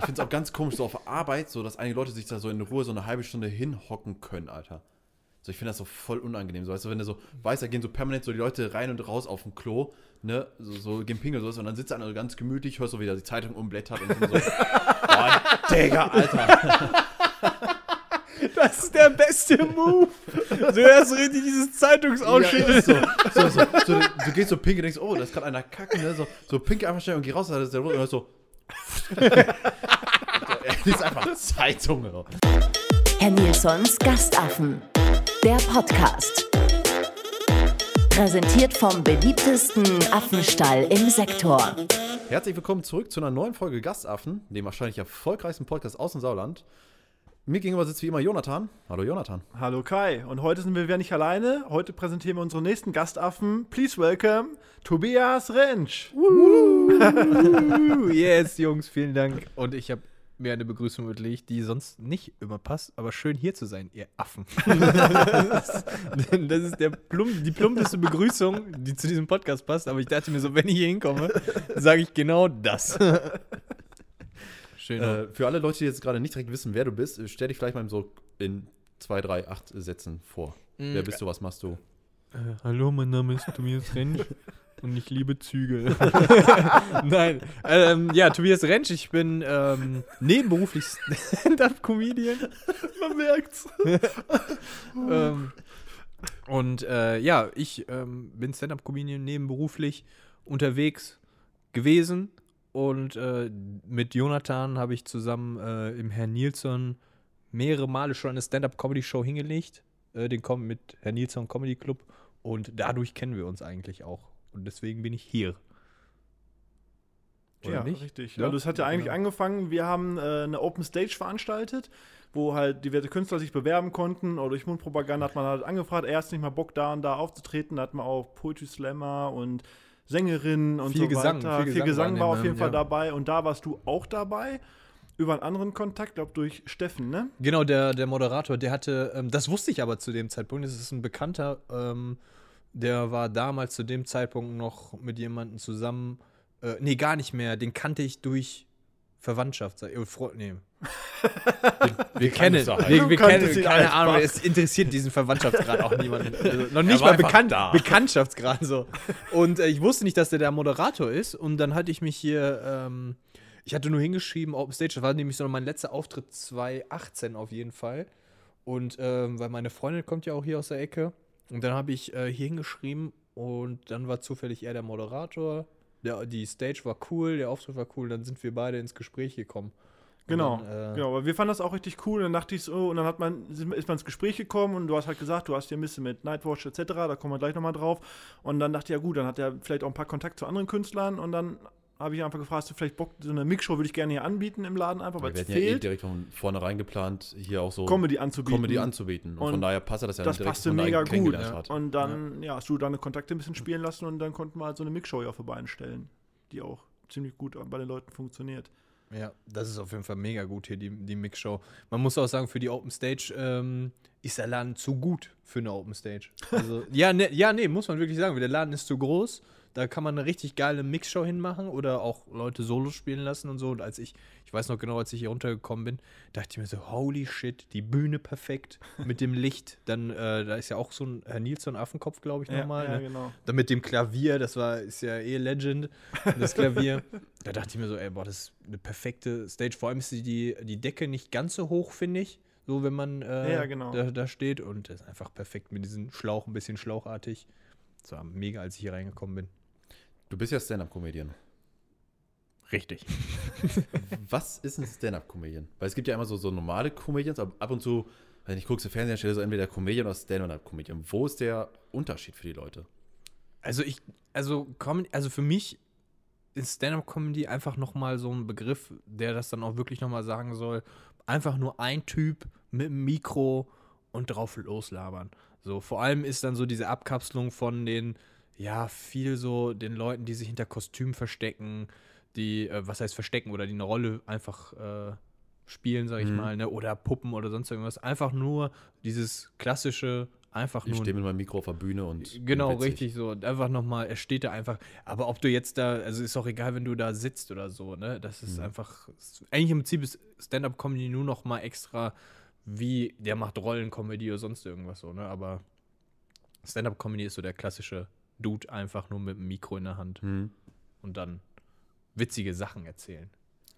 Ich finde es auch ganz komisch, so auf Arbeit, so dass einige Leute sich da so in Ruhe so eine halbe Stunde hinhocken können, Alter. So, ich finde das so voll unangenehm. So, weißt du, wenn du so weißt, da gehen so permanent so die Leute rein und raus auf dem Klo, ne, so, so gehen Pinkel und so, und dann sitzt einer so ganz gemütlich, hörst so wieder die Zeitung umblättert und so, boah, Digga, Alter. Das ist der beste Move. Du so richtig dieses Zeitungsausschnitt. Ja, so, so, so, so, du, du gehst so pinkel und denkst, oh, da ist gerade einer kacken, ne, so, so pinkel einfach schnell und geh raus, da ist der Rot und hörst so. Das ist einfach Zeitung. Oder? Herr Nilsons Gastaffen. Der Podcast. Präsentiert vom beliebtesten Affenstall im Sektor. Herzlich willkommen zurück zu einer neuen Folge Gastaffen, dem wahrscheinlich erfolgreichsten Podcast aus dem Sauerland. Mir gegenüber sitzt wie immer Jonathan. Hallo Jonathan. Hallo Kai. Und heute sind wir wieder nicht alleine. Heute präsentieren wir unseren nächsten Gastaffen. Please welcome Tobias Rentsch. yes, Jungs, vielen Dank. Und ich habe mir eine Begrüßung überlegt, die sonst nicht immer passt, aber schön hier zu sein, ihr Affen. das, das ist der plump, die plumpeste Begrüßung, die zu diesem Podcast passt, aber ich dachte mir so, wenn ich hier hinkomme, sage ich genau das. Schön. Äh, für alle Leute, die jetzt gerade nicht direkt wissen, wer du bist, stell dich vielleicht mal so in zwei, drei, acht Sätzen vor. Mhm. Wer bist du, was machst du? Äh, hallo, mein Name ist Tobias Rentsch und ich liebe Züge. Nein, ähm, ja, Tobias Rentsch, ich bin ähm, nebenberuflich Stand-Up-Comedian. Man merkt's. ähm, und äh, ja, ich ähm, bin Stand-Up-Comedian nebenberuflich unterwegs gewesen und äh, mit Jonathan habe ich zusammen äh, im Herrn Nilsson mehrere Male schon eine Stand-Up-Comedy-Show hingelegt. Äh, den kommt mit Herrn Nilsson Comedy Club. Und dadurch kennen wir uns eigentlich auch. Und deswegen bin ich hier. Oder ja, nicht? richtig. Ja, also es hat ja eigentlich genau. angefangen, wir haben äh, eine Open Stage veranstaltet, wo halt diverse Künstler sich bewerben konnten oder durch Mundpropaganda hat man halt angefragt, erst nicht mal Bock da und da aufzutreten, da hat man auch Poetry Slammer und Sängerinnen und viel so Gesang, weiter. Viel, viel Gesang, war auf jeden Fall ja. dabei und da warst du auch dabei. Über einen anderen Kontakt, glaube durch Steffen, ne? Genau, der, der Moderator, der hatte, ähm, das wusste ich aber zu dem Zeitpunkt, das ist ein bekannter, ähm, der war damals zu dem Zeitpunkt noch mit jemandem zusammen, äh, nee, gar nicht mehr, den kannte ich durch Verwandtschaft. Äh, nee. Wir, wir kennen, wir, wir kennen, keine Ahnung, es interessiert diesen Verwandtschaftsgrad auch niemanden. Also noch nicht mal bekannt. Bekanntschaftsgrad so. Und äh, ich wusste nicht, dass der der Moderator ist. Und dann hatte ich mich hier, ähm, ich hatte nur hingeschrieben, Open Stage, das war nämlich so mein letzter Auftritt 2018 auf jeden Fall. Und ähm, weil meine Freundin kommt ja auch hier aus der Ecke. Und dann habe ich äh, hier hingeschrieben und dann war zufällig er der Moderator. Der, die Stage war cool, der Auftritt war cool, dann sind wir beide ins Gespräch gekommen. Genau, dann, äh, genau. Aber wir fanden das auch richtig cool. Und dann dachte ich so, und dann hat man, ist man ins Gespräch gekommen und du hast halt gesagt, du hast hier ein bisschen mit Nightwatch etc., da kommen wir gleich nochmal drauf. Und dann dachte ich, ja gut, dann hat er vielleicht auch ein paar Kontakt zu anderen Künstlern und dann habe ich einfach gefragt, hast du vielleicht Bock, so eine Mixshow würde ich gerne hier anbieten im Laden einfach, weil es fehlt. Ja eh direkt von vornherein geplant, hier auch so Comedy anzubieten. Comedy anzubieten. Und, und von daher passt das ja das direkt passte mega gut. Ja. Und dann ja. ja. hast du deine Kontakte ein bisschen spielen lassen und dann konnten wir halt so eine Mixshow ja vorbei einstellen, die auch ziemlich gut bei den Leuten funktioniert. Ja, das ist auf jeden Fall mega gut hier, die, die Mixshow. Man muss auch sagen, für die Open Stage ähm, ist der Laden zu gut für eine Open Stage. Also, ja, ne, ja, nee, muss man wirklich sagen. Der Laden ist zu groß da kann man eine richtig geile Mixshow hinmachen oder auch Leute Solo spielen lassen und so. Und als ich, ich weiß noch genau, als ich hier runtergekommen bin, dachte ich mir so, holy shit, die Bühne perfekt mit dem Licht. Dann, äh, da ist ja auch so ein Herr Nilsson Affenkopf, glaube ich, nochmal. Ja, ja, ne? genau. Dann mit dem Klavier, das war, ist ja eh Legend, das Klavier. da dachte ich mir so, ey, boah, das ist eine perfekte Stage. Vor allem ist die, die Decke nicht ganz so hoch, finde ich. So, wenn man äh, ja, genau. da, da, steht. Und das ist einfach perfekt mit diesem Schlauch, ein bisschen schlauchartig. Das war mega, als ich hier reingekommen bin. Du bist ja Stand-Up-Comedian. Richtig. Was ist ein Stand-Up-Comedian? Weil es gibt ja immer so, so normale Comedians, aber ab und zu, wenn ich gucke, Fernsehen stelle so entweder Comedian oder Stand-Up-Comedian. Wo ist der Unterschied für die Leute? Also ich, also, also für mich ist Stand-Up-Comedy einfach nochmal so ein Begriff, der das dann auch wirklich nochmal sagen soll. Einfach nur ein Typ mit einem Mikro und drauf loslabern. So, vor allem ist dann so diese Abkapselung von den ja, viel so den Leuten, die sich hinter Kostümen verstecken, die, äh, was heißt verstecken oder die eine Rolle einfach äh, spielen, sag ich mhm. mal, ne? oder Puppen oder sonst irgendwas. Einfach nur dieses klassische einfach Ich nur. stehe mit meinem Mikro auf der Bühne und. Genau, bin witzig. richtig so. Einfach nochmal, er steht da einfach. Aber ob du jetzt da, also ist auch egal, wenn du da sitzt oder so, ne? Das ist Mhm. einfach. Eigentlich im Prinzip ist Stand-Up-Comedy nur noch mal extra, wie der macht Rollen-Comedy oder sonst irgendwas so, ne? Aber Stand-Up-Comedy ist so der klassische Dude, einfach nur mit dem Mikro in der Hand Hm, und dann witzige Sachen erzählen.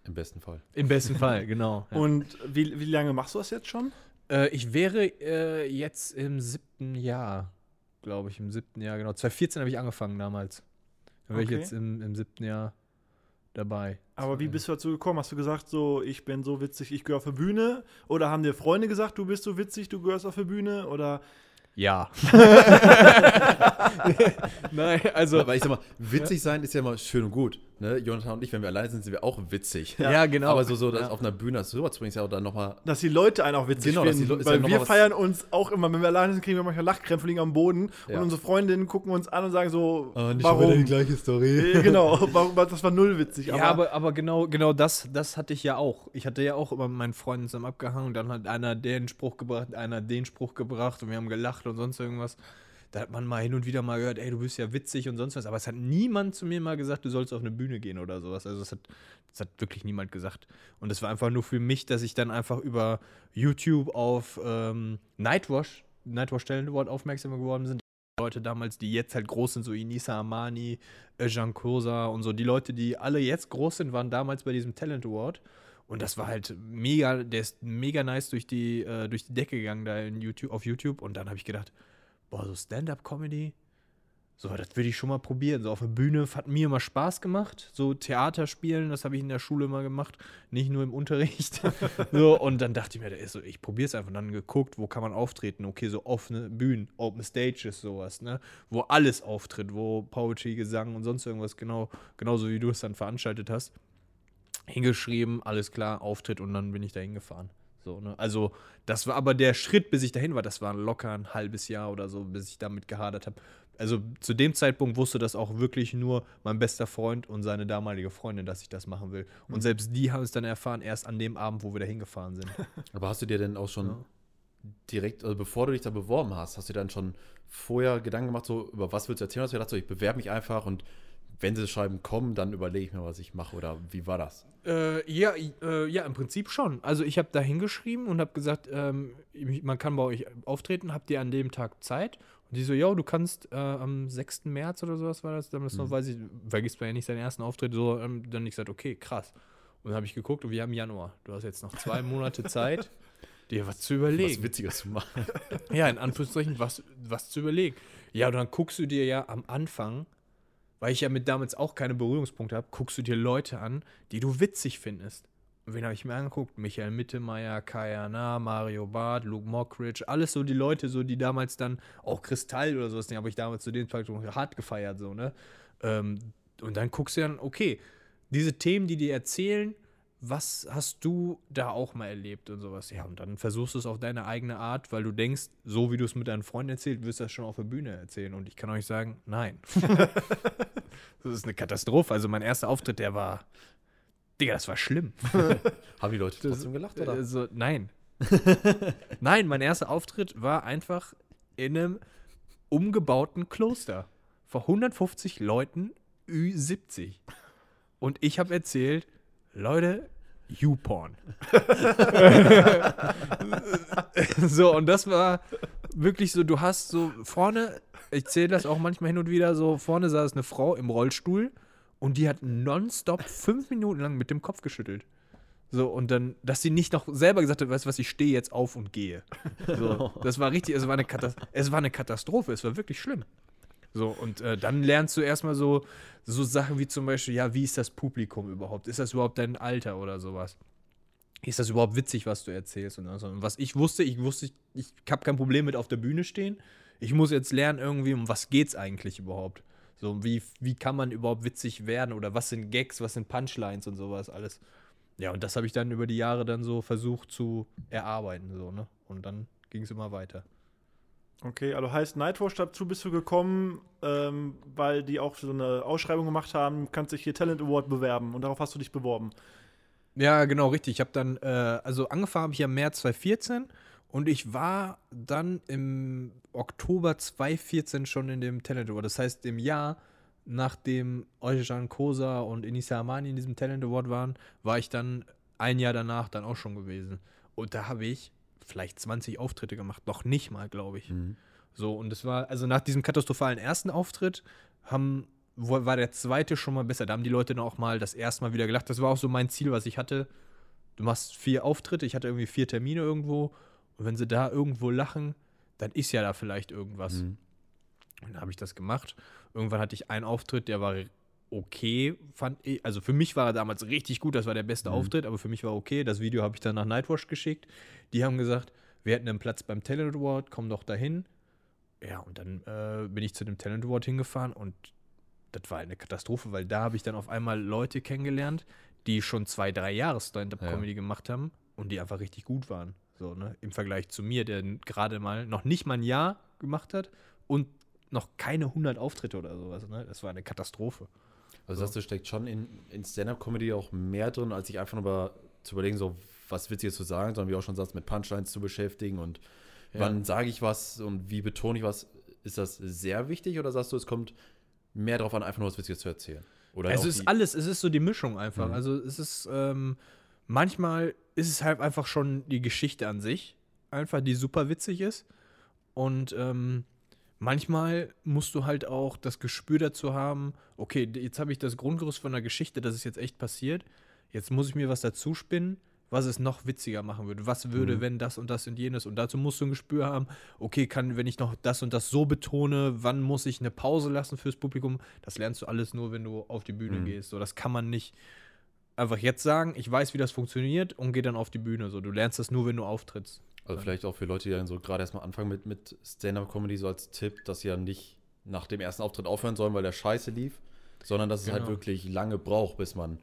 Im besten Fall. Im besten Fall, genau. Ja. Und wie, wie lange machst du das jetzt schon? Äh, ich wäre äh, jetzt im siebten Jahr, glaube ich, im siebten Jahr, genau. 2014 habe ich angefangen damals. Dann wäre Okay. ich jetzt im, im siebten Jahr dabei. Aber wie bist du dazu gekommen? Hast du gesagt, so, ich bin so witzig, ich gehöre auf die Bühne? Oder haben dir Freunde gesagt, du bist so witzig, du gehörst auf die Bühne? Oder Ja. Nein, also. Aber ich sag mal, witzig sein ist ja immer schön und gut. Ne? Jonathan und ich, wenn wir allein sind, sind wir auch witzig. Ja, genau. Aber so, so das Ja. auf einer Bühne das rüberzubringen, ist ja auch dann nochmal. dass die Leute einen auch witzig Genau, dass die finden. Leute- ja weil noch wir feiern uns auch immer, wenn wir alleine sind, kriegen wir manchmal Lachkrämpfe liegen am Boden. Ja. Und unsere Freundinnen gucken uns an und sagen so, Oh, warum? gleiche Story. Äh, genau, warum, das war null witzig. ja, aber, aber genau, genau das, das hatte ich ja auch. Ich hatte ja auch immer mit meinen Freunden zusammen abgehangen. Dann hat einer den Spruch gebracht, einer den Spruch gebracht und wir haben gelacht und sonst irgendwas. Da hat man mal hin und wieder mal gehört, ey, du bist ja witzig und sonst was. Aber es hat niemand zu mir mal gesagt, du sollst auf eine Bühne gehen oder sowas. Also das hat, das hat wirklich niemand gesagt. Und es war einfach nur für mich, dass ich dann einfach über YouTube auf ähm, Nightwash, Nightwash Award aufmerksam geworden sind. Leute damals, die jetzt halt groß sind, so Inisa Amani, äh, Jean Kosa und so. Die Leute, die alle jetzt groß sind, waren damals bei diesem Talent Award. Und das war halt mega, der ist mega nice durch die, äh, durch die Decke gegangen da in YouTube, auf YouTube. Und dann habe ich gedacht, boah, so Stand-Up-Comedy, so, das würde ich schon mal probieren. So auf der Bühne hat mir immer Spaß gemacht. So Theater spielen, das habe ich in der Schule immer gemacht, nicht nur im Unterricht. so, und dann dachte ich mir, ist so, ich probiere es einfach. Und dann geguckt, wo kann man auftreten? Okay, so offene Bühnen, Open Stages, sowas, ne? Wo alles auftritt, wo Poetry, Gesang und sonst irgendwas, genau, genauso wie du es dann veranstaltet hast. Hingeschrieben, alles klar, Auftritt und dann bin ich da hingefahren. So, ne? Also, das war aber der Schritt, bis ich dahin war, das war locker ein halbes Jahr oder so, bis ich damit gehadert habe. Also zu dem Zeitpunkt wusste das auch wirklich nur mein bester Freund und seine damalige Freundin, dass ich das machen will. Und selbst die haben es dann erfahren, erst an dem Abend, wo wir da hingefahren sind. Aber hast du dir denn auch schon Ja. direkt, also bevor du dich da beworben hast, hast du dir dann schon vorher Gedanken gemacht, so über was willst du erzählen? Hast du gedacht, so, ich bewerbe mich einfach und wenn sie schreiben, kommen, dann überlege ich mir, was ich mache oder wie war das? Äh, ja, äh, ja, im Prinzip schon. Also ich habe da hingeschrieben und habe gesagt, ähm, man kann bei euch auftreten, habt ihr an dem Tag Zeit? Und die so, ja, du kannst äh, am 6. März oder sowas war das, damals noch, weiß ich, vergisst man ja nicht seinen ersten Auftritt, so, ähm, dann ich gesagt, okay, krass. Und dann habe ich geguckt und wir haben Januar. Du hast jetzt noch zwei Monate Zeit, dir was zu überlegen. Was Witziges zu machen. Ja, in Anführungszeichen, was, was zu überlegen. Ja, und dann guckst du dir ja am Anfang, weil ich ja mit damals auch keine Berührungspunkte habe, guckst du dir Leute an, die du witzig findest. Und wen habe ich mir angeguckt? Michael Mittermeier, Kaya Na, Mario Barth, Luke Mockridge, alles so die Leute, so die damals dann, auch Kristall oder sowas, den habe ich damals zu dem Zeitpunkt hart gefeiert, so, ne? Ähm, und dann guckst du dann, okay, diese Themen, die dir erzählen, was hast du da auch mal erlebt und sowas? Ja, und dann versuchst du es auf deine eigene Art, weil du denkst, so wie du es mit deinen Freunden erzählt, wirst du das schon auf der Bühne erzählen. Und ich kann euch sagen, nein. das ist eine Katastrophe. Also mein erster Auftritt, der war, Digga, das war schlimm. Haben die Leute trotzdem gelacht, oder? Also, nein. nein, mein erster Auftritt war einfach in einem umgebauten Kloster. Vor 150 Leuten, Ü70. Und ich habe erzählt, Leute, YouPorn. so, und das war wirklich so, du hast so vorne, ich zähle das auch manchmal hin und wieder so, vorne saß eine Frau im Rollstuhl und die hat nonstop fünf Minuten lang mit dem Kopf geschüttelt. So, und dann, dass sie nicht noch selber gesagt hat, weißt du was, ich stehe jetzt auf und gehe. So, das war richtig, es war eine, es war eine Katastrophe, es war wirklich schlimm. So, und äh, dann lernst du erstmal so, so Sachen wie zum Beispiel, ja, wie ist das Publikum überhaupt? Ist das überhaupt dein Alter oder sowas? Ist das überhaupt witzig, was du erzählst? Und, so. was ich wusste, ich wusste, ich, ich habe kein Problem mit auf der Bühne stehen. Ich muss jetzt lernen, irgendwie, um was geht's eigentlich überhaupt? So, wie, wie kann man überhaupt witzig werden? Oder was sind Gags, was sind Punchlines und sowas alles? Ja, und das habe ich dann über die Jahre dann so versucht zu erarbeiten, so, ne? Und dann ging es immer weiter. Okay, also heißt Nightwatch, dazu bist du gekommen, ähm, weil die auch so eine Ausschreibung gemacht haben, kannst dich hier Talent Award bewerben und darauf hast du dich beworben. Ja, genau, richtig. Ich habe dann, äh, also angefangen habe ich ja im März 2014 Und ich war dann im Oktober 2014 schon in dem Talent Award. Das heißt, im Jahr, nachdem Eugen Kosa und Inisa Amani in diesem Talent Award waren, war ich dann ein Jahr danach dann auch schon gewesen. Und da habe ich vielleicht 20 Auftritte gemacht. Noch nicht mal, glaube ich. Mhm. So, und es war, also nach diesem katastrophalen ersten Auftritt haben, war der zweite schon mal besser. Da haben die Leute dann auch mal das erste Mal wieder gelacht. Das war auch so mein Ziel, was ich hatte. Du machst vier Auftritte, ich hatte irgendwie vier Termine irgendwo. Und wenn sie da irgendwo lachen, dann ist ja da vielleicht irgendwas. Mhm. Und dann habe ich das gemacht. Irgendwann hatte ich einen Auftritt, der war okay, fand ich. Also für mich war er damals richtig gut, das war der beste Mhm. Auftritt, aber für mich war okay. Das Video habe ich dann nach Nightwash geschickt. Die haben gesagt, wir hätten einen Platz beim Talent Award, komm doch dahin. Ja, und dann äh, bin ich zu dem Talent Award hingefahren und das war eine Katastrophe, weil da habe ich dann auf einmal Leute kennengelernt, die schon zwei, drei Jahre Stand-Up-Comedy gemacht haben und die einfach richtig gut waren. So, ne? Im Vergleich zu mir, der gerade mal noch nicht mal ein Jahr gemacht hat und noch keine 100 Auftritte oder sowas. Ne? Das war eine Katastrophe. Also das heißt, du steckt schon in, in Stand-Up-Comedy auch mehr drin, als sich einfach nur über, zu überlegen, so was Witziges zu sagen, sondern wie auch schon sagst, mit Punchlines zu beschäftigen und Ja. wann sage ich was und wie betone ich was. Ist das sehr wichtig oder sagst du, es kommt mehr darauf an, einfach nur was Witziges zu erzählen? Oder Es ist alles, es ist so die Mischung einfach. Mhm. Also es ist, ähm, manchmal ist es halt einfach schon die Geschichte an sich, einfach, die super witzig ist. Und ähm, manchmal musst du halt auch das Gespür dazu haben, okay, jetzt habe ich das Grundgerüst von der Geschichte, das ist jetzt echt passiert. Jetzt muss ich mir was dazu spinnen, was es noch witziger machen würde. Was würde, Mhm. wenn das und das und jenes? Und dazu musst du ein Gespür haben, okay, kann, wenn ich noch das und das so betone, wann muss ich eine Pause lassen fürs Publikum? Das lernst du alles nur, wenn du auf die Bühne Mhm. gehst. So, das kann man nicht einfach jetzt sagen, ich weiß, wie das funktioniert und geh dann auf die Bühne. So, du lernst das nur, wenn du auftrittst. Also vielleicht auch für Leute, die dann so gerade erstmal anfangen mit, mit Stand-Up-Comedy, so als Tipp, dass sie ja nicht nach dem ersten Auftritt aufhören sollen, weil der scheiße lief, sondern dass es halt Genau. wirklich lange braucht, bis man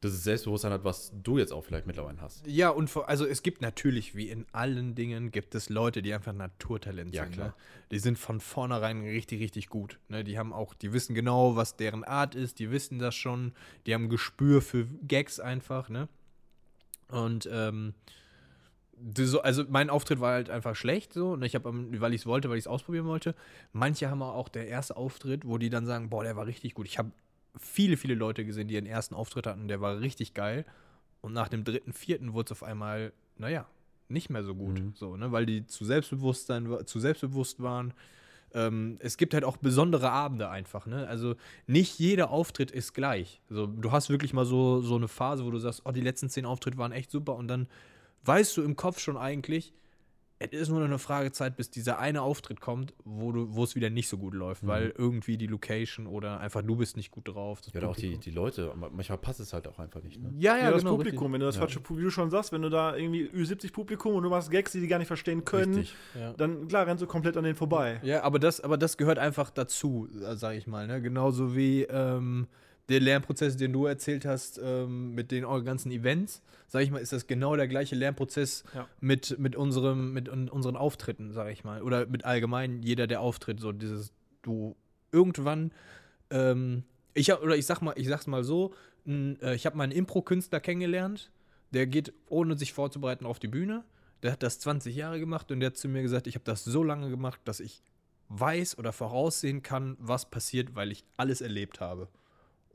das Selbstbewusstsein hat, was du jetzt auch vielleicht mittlerweile hast. Ja, und vor, also es gibt natürlich, wie in allen Dingen, gibt es Leute, die einfach Naturtalent Ja, sind. klar. Ne? Die sind von vornherein richtig, richtig gut. Ne? Die haben auch, die wissen genau, was deren Art ist, die wissen das schon, die haben Gespür für Gags einfach, ne? Und ähm, also mein Auftritt war halt einfach schlecht so, und ich habe, weil ich es wollte, weil ich es ausprobieren wollte. Manche haben auch der erste Auftritt, wo die dann sagen, boah, der war richtig gut. Ich habe viele, viele Leute gesehen, die ihren ersten Auftritt hatten, der war richtig geil. Und nach dem dritten, vierten wurde es auf einmal, naja, nicht mehr so gut. Mhm. So, ne? Weil die zu Selbstbewusstsein, zu selbstbewusst waren. Ähm, es gibt halt auch besondere Abende einfach, ne? Also nicht jeder Auftritt ist gleich. Also, du hast wirklich mal so, so eine Phase, wo du sagst, oh, die letzten zehn Auftritte waren echt super und dann weißt du im Kopf schon eigentlich, es ist nur noch eine Fragezeit, bis dieser eine Auftritt kommt, wo du, wo es wieder nicht so gut läuft, Mhm. weil irgendwie die Location oder einfach du bist nicht gut drauf. das Ja, oder auch die, die Leute, ma- manchmal passt es halt auch einfach nicht. Ne? ja, ja, Ja, das genau, Publikum, richtig. wenn du das Ja. falsche Publikum, wie du schon sagst, wenn du da irgendwie Ü70 Publikum und du machst Gags, die die gar nicht verstehen können. Ja. dann klar rennst du komplett an denen vorbei. Ja, aber das, aber das gehört einfach dazu, sage ich mal. Ne? Genauso wie ähm, der Lernprozess, den du erzählt hast, ähm, mit den ganzen Events, sage ich mal, ist das genau der gleiche Lernprozess Ja. mit, mit, unserem, mit un unseren Auftritten, sage ich mal. Oder mit allgemein jeder, der auftritt. So dieses, du irgendwann, ähm, ich hab, oder ich sag mal, ich sag's mal so, n, äh, ich habe mal einen Impro-Künstler kennengelernt, der geht, ohne sich vorzubereiten, auf die Bühne. Der hat das 20 Jahre gemacht und der hat zu mir gesagt, ich habe das so lange gemacht, dass ich weiß oder voraussehen kann, was passiert, weil ich alles erlebt habe.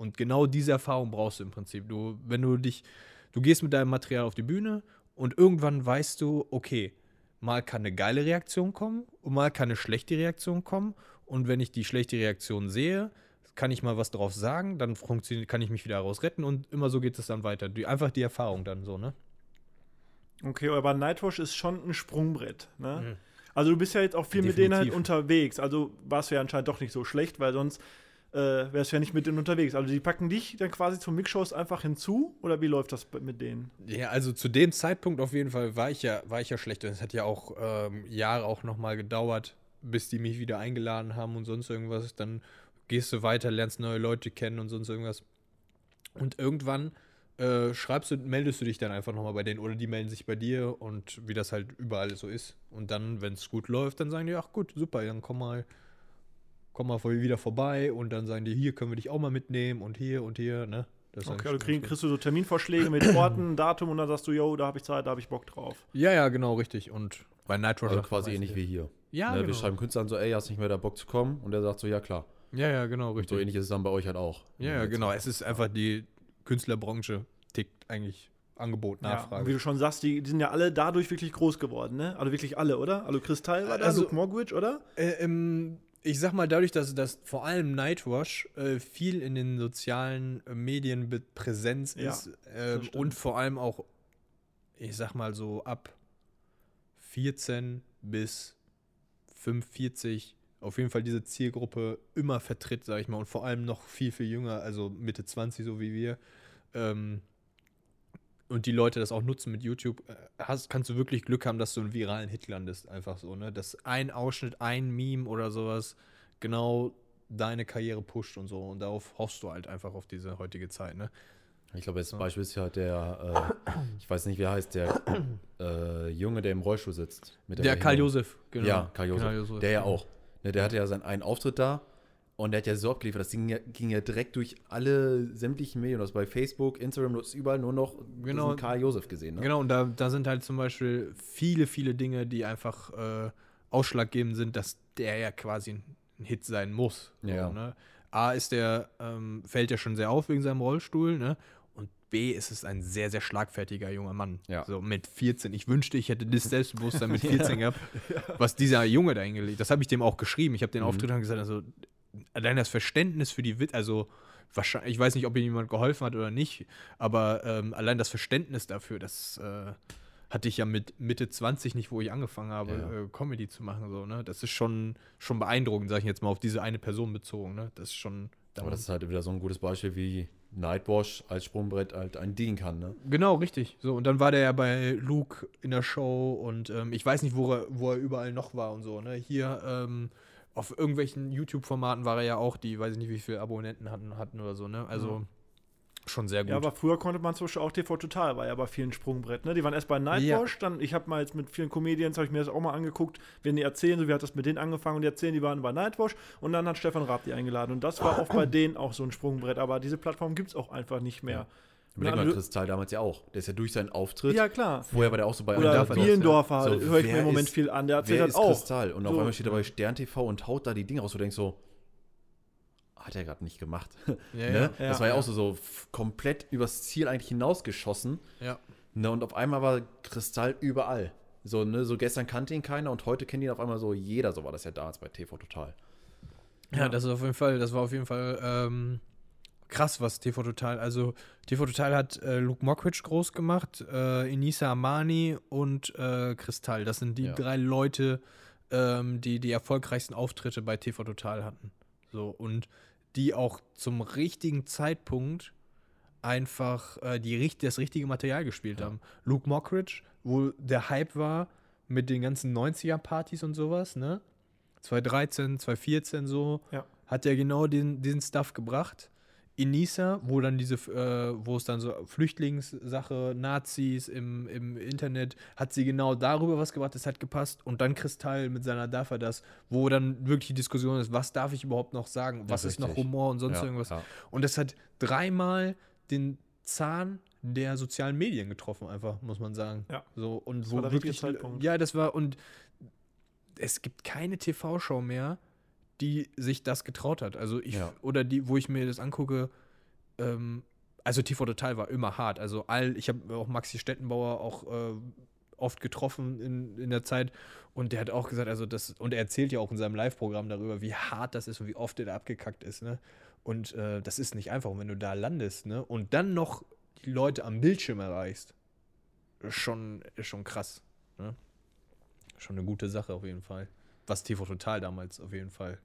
Und genau diese Erfahrung brauchst du im Prinzip. Du, wenn du dich, du gehst mit deinem Material auf die Bühne und irgendwann weißt du, okay, mal kann eine geile Reaktion kommen und mal kann eine schlechte Reaktion kommen. Und wenn ich die schlechte Reaktion sehe, kann ich mal was drauf sagen, dann funktioniert, kann ich mich wieder heraus retten und immer so geht es dann weiter. Die, einfach die Erfahrung dann so, ne? Okay, aber Nightwash ist schon ein Sprungbrett. Ne? Mhm. Also du bist ja jetzt auch viel mit denen halt Definitiv. unterwegs. Also warst du ja anscheinend doch nicht so schlecht, weil sonst äh, wärst du ja nicht mit denen unterwegs. Also die packen dich dann quasi zum Mixshows einfach hinzu oder wie läuft das mit denen? Ja, also zu dem Zeitpunkt auf jeden Fall war ich ja, war ich ja schlecht. Und es hat ja auch ähm, Jahre auch nochmal gedauert, bis die mich wieder eingeladen haben und sonst irgendwas. Dann gehst du weiter, lernst neue Leute kennen und sonst irgendwas. Und irgendwann äh, schreibst du, meldest du dich dann einfach nochmal bei denen oder die melden sich bei dir und wie das halt überall so ist. Und dann, wenn es gut läuft, dann sagen die, ach gut, super, dann komm mal, komm mal wieder vorbei und dann sagen die, hier können wir dich auch mal mitnehmen und hier und hier, ne? Das Okay, eigentlich also ganz krieg, gut. kriegst du so Terminvorschläge mit Orten, Datum und dann sagst du, yo, da habe ich Zeit, da habe ich Bock drauf. Ja, ja, genau, richtig. Und Bei Nightwatch Also quasi ähnlich ich. wie hier. Ja, ne, genau. Wir schreiben Künstlern so, ey, hast nicht mehr da Bock zu kommen? Und der sagt so, ja klar. Ja, ja, genau, Und richtig. so ähnlich ist es dann bei euch halt auch. Ja, ja, genau. Es ist einfach die Künstlerbranche tickt eigentlich Angebot, Ja, und Nachfrage. wie du schon sagst, die, die sind ja alle dadurch wirklich groß geworden, ne? Also wirklich alle, oder? Also Kristall war da, Also- Luke Mogwitch, oder? Äh, ähm, ich sag mal, dadurch, dass, dass vor allem Nightwash äh, viel in den sozialen äh, Medien Präsenz Ja, ist stimmt. und vor allem auch, ich sag mal so ab 14 bis 45 auf jeden Fall diese Zielgruppe immer vertritt, sag ich mal, und vor allem noch viel, viel jünger, also Mitte 20, so wie wir. Ähm, und die Leute das auch nutzen mit YouTube, äh, hast, kannst du wirklich Glück haben, dass du einen viralen Hit landest. Einfach so, ne? Dass ein Ausschnitt, ein Meme oder sowas genau deine Karriere pusht und so. Und darauf hoffst du halt einfach auf diese heutige Zeit, ne? Ich glaube, das Beispiel ist ja der, äh, ich weiß nicht, wie er heißt, der äh, Junge, der im Rollstuhl sitzt. Mit Der Karl. Josef, genau. Ja, Karl Josef. Karl Josef. Der ja auch. Ne, der hatte ja seinen einen Auftritt da und der hat ja so abgeliefert. Das ging ja, ging ja direkt durch alle sämtlichen Medien. Das bei Facebook, Instagram, du hast überall nur noch Genau. Karl Josef gesehen. Ne? Genau, und da, da sind halt zum Beispiel viele, viele Dinge, die einfach äh, ausschlaggebend sind, dass der ja quasi ein Hit sein muss. So, Ja. ne? A ist der, ähm, fällt ja schon sehr auf wegen seinem Rollstuhl, ne? Und B ist es ein sehr, sehr schlagfertiger junger Mann. Ja. So mit 14. Ich wünschte, ich hätte das Selbstbewusstsein mit 14 gehabt, was dieser Junge da hingelegt. Das habe ich dem auch geschrieben. Ich habe den Auftritt dann gesagt, also allein das Verständnis für die Wit, also wahrscheinlich, ich weiß nicht, ob ihm jemand geholfen hat oder nicht, aber ähm, allein das Verständnis dafür, das äh, hatte ich ja mit Mitte 20 nicht, wo ich angefangen habe, Ja. äh, Comedy zu machen. So, ne? Das ist schon, schon beeindruckend, sage ich jetzt mal, auf diese eine Person bezogen. Ne? Das ist schon. Aber das ist halt wieder so ein gutes Beispiel, wie Nightwash als Sprungbrett halt einen dienen kann. Ne? Genau, richtig. So, und dann war der ja bei Luke in der Show und ähm, ich weiß nicht, wo er, wo er überall noch war und so. Ne? Hier ähm, auf irgendwelchen YouTube-Formaten war er ja auch, die weiß ich nicht, wie viele Abonnenten hatten, hatten oder so. Ne? Also schon sehr gut. Ja, aber früher konnte man zum Beispiel auch TV Total, war ja bei vielen Sprungbrett, ne? Die waren erst bei Nightwash, dann, ich habe mal jetzt mit vielen Comedians, habe ich mir das auch mal angeguckt, wenn die erzählen, so wie hat das mit denen angefangen und die erzählen, die waren bei Nightwash und dann hat Stefan Raab die eingeladen und das war auch bei denen auch so ein Sprungbrett, aber diese Plattform gibt es auch einfach nicht mehr. Überleg Ja, mal, Kristall damals ja auch. Der ist ja durch seinen Auftritt. Ja, klar. Vorher war der auch so bei Oder Darf er Bielendorfer So, höre ich mir im Moment ist- viel an, der erzählt ist auch. Kristall? Und auf So. einmal steht er bei Stern TV und haut da die Dinge raus. Du denkst so, hat er gerade nicht gemacht. Ja, ne? ja. das war ja Ja. auch so, so komplett übers Ziel eigentlich hinausgeschossen. ja. Ne? Und auf einmal war Kristall überall. So, ne, so gestern kannte ihn keiner und heute kennt ihn auf einmal so jeder. So war das ja damals bei TV Total. Ja, das ist auf jeden Fall, das war auf jeden Fall ähm, krass, was TV Total. Also TV Total hat äh, Luke Mockridge groß gemacht, äh, Inisa Amani und äh, Kristall. Das sind die Ja. drei Leute, ähm, die die erfolgreichsten Auftritte bei TV Total hatten. So und die auch zum richtigen Zeitpunkt einfach äh, die, das richtige Material gespielt haben. Luke Mockridge, wo der Hype war mit den ganzen 90er-Partys und sowas, ne? 2013, 2014 so, Ja. hat er genau den, diesen Stuff gebracht. Inisa, wo dann diese, äh, wo es dann so Flüchtlingssache, Nazis im, im Internet, hat sie genau darüber was gebracht, das hat gepasst. Und dann Kristall mit seiner Darf er das, wo dann wirklich die Diskussion ist, was darf ich überhaupt noch sagen, was Ja, ist noch. Humor und sonst Ja, irgendwas. ja. Und das hat dreimal den Zahn der sozialen Medien getroffen, einfach, muss man sagen. Ja. So, und Das wo war der wirklich. Zeitpunkt. Ja, das war, und es gibt keine TV-Show mehr, die sich das getraut hat. Also ich, Ja. oder die, wo ich mir das angucke, ähm, also TV Total war immer hart. Also all, ich habe auch Maxi Stettenbauer auch äh, oft getroffen in, in der Zeit und der hat auch gesagt, also das, und er erzählt ja auch in seinem Live-Programm darüber, wie hart das ist und wie oft er da abgekackt ist, ne? Und äh, das ist nicht einfach, und wenn du da landest, ne? Und dann noch die Leute am Bildschirm erreichst, ist schon, ist schon krass, ne? Schon eine gute Sache auf jeden Fall. Was TV Total damals auf jeden Fall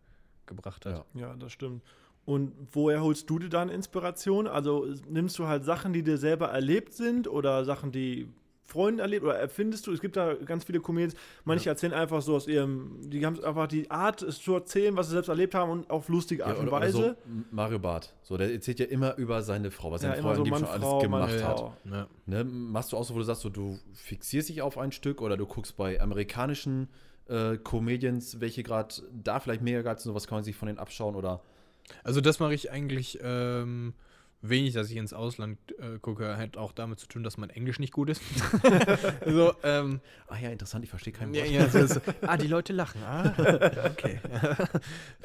gebracht hat. Ja. Ja, das stimmt. Und woher holst du dir dann Inspiration? Also nimmst du halt Sachen, die dir selber erlebt sind oder Sachen, die Freunde erlebt oder erfindest du? Es gibt da ganz viele Comedians, manche erzählen einfach so aus ihrem, die haben einfach die Art, es zu erzählen, was sie selbst erlebt haben und auf lustige Art Ja, und oder Weise. so Mario Barth. So, der erzählt ja immer über seine Frau, was Ja, seine immer Frau so Mann, schon alles Frau, gemacht Mann, hat. Ja. Ne? Machst du auch so, wo du sagst, so, du fixierst dich auf ein Stück oder du guckst bei amerikanischen äh, Comedians, welche gerade da vielleicht mega geil sind, sowas kann man sich von denen abschauen oder Also das mache ich eigentlich ähm, wenig, dass ich ins Ausland äh, gucke, hat auch damit zu tun, dass mein Englisch nicht gut ist. so, ähm, Ah ja, interessant, ich verstehe keinen ja, Wort. ja, so, so. Ah, die Leute lachen. Ah, okay.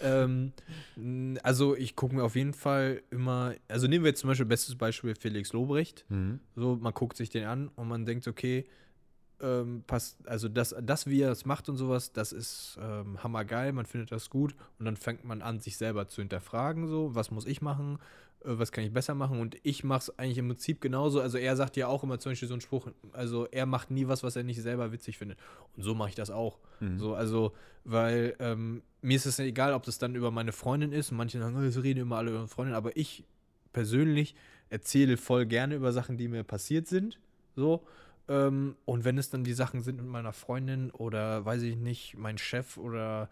ähm, also ich gucke mir auf jeden Fall immer, also nehmen wir jetzt zum Beispiel bestes Beispiel Felix Lobrecht. Mhm. So, man guckt sich den an und man denkt, okay, ähm, passt, also das, das, wie er es macht und sowas, das ist ähm, hammergeil, man findet das gut und dann fängt man an, sich selber zu hinterfragen, so, was muss ich machen, was kann ich besser machen und ich mache es eigentlich im Prinzip genauso, also er sagt ja auch immer zum Beispiel so einen Spruch, also er macht nie was, was er nicht selber witzig findet und so mache ich das auch, Mhm. so, also, weil ähm, mir ist es egal, ob das dann über meine Freundin ist und manche sagen, oh, sie reden immer alle über Freundin, aber ich persönlich erzähle voll gerne über Sachen, die mir passiert sind. So. Ähm, und wenn es dann die Sachen sind mit meiner Freundin oder weiß ich nicht, mein Chef oder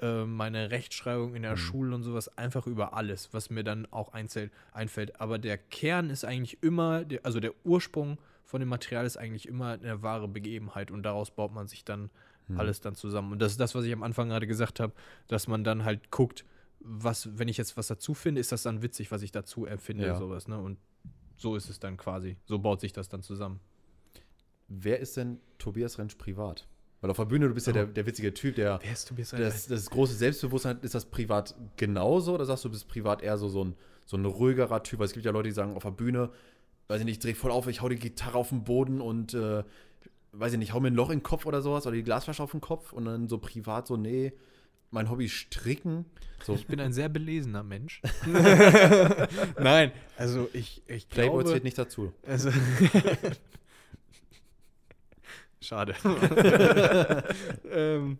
äh, meine Rechtschreibung in der Schule und sowas, einfach über alles, was mir dann auch einzählt, einfällt. Aber der Kern ist eigentlich immer, der, also der Ursprung von dem Material ist eigentlich immer eine wahre Begebenheit und daraus baut man sich dann alles dann zusammen. Und das ist das, was ich am Anfang gerade gesagt habe, dass man dann halt guckt, was, wenn ich jetzt was dazu finde, ist das dann witzig, was ich dazu erfinde, Ja. sowas, ne? Und so ist es dann quasi. So baut sich das dann zusammen. Wer ist denn Tobias Rentsch privat? Weil auf der Bühne, du bist ja der, der witzige Typ, der Wer ist Tobias das, das große Selbstbewusstsein, ist das privat genauso? Oder sagst du, du bist privat eher so, so, ein, so ein ruhigerer Typ? Weil es gibt ja Leute, die sagen, auf der Bühne, weiß ich nicht, ich dreh voll auf, ich hau die Gitarre auf den Boden und, äh, weiß ich nicht, hau mir ein Loch in den Kopf oder sowas oder die Glasflasche auf den Kopf und dann so privat so, nee, mein Hobby stricken. So, Ich bin ein sehr belesener Mensch. Nein, also ich, ich Playboy glaube... zählt nicht dazu. Also Schade. ähm,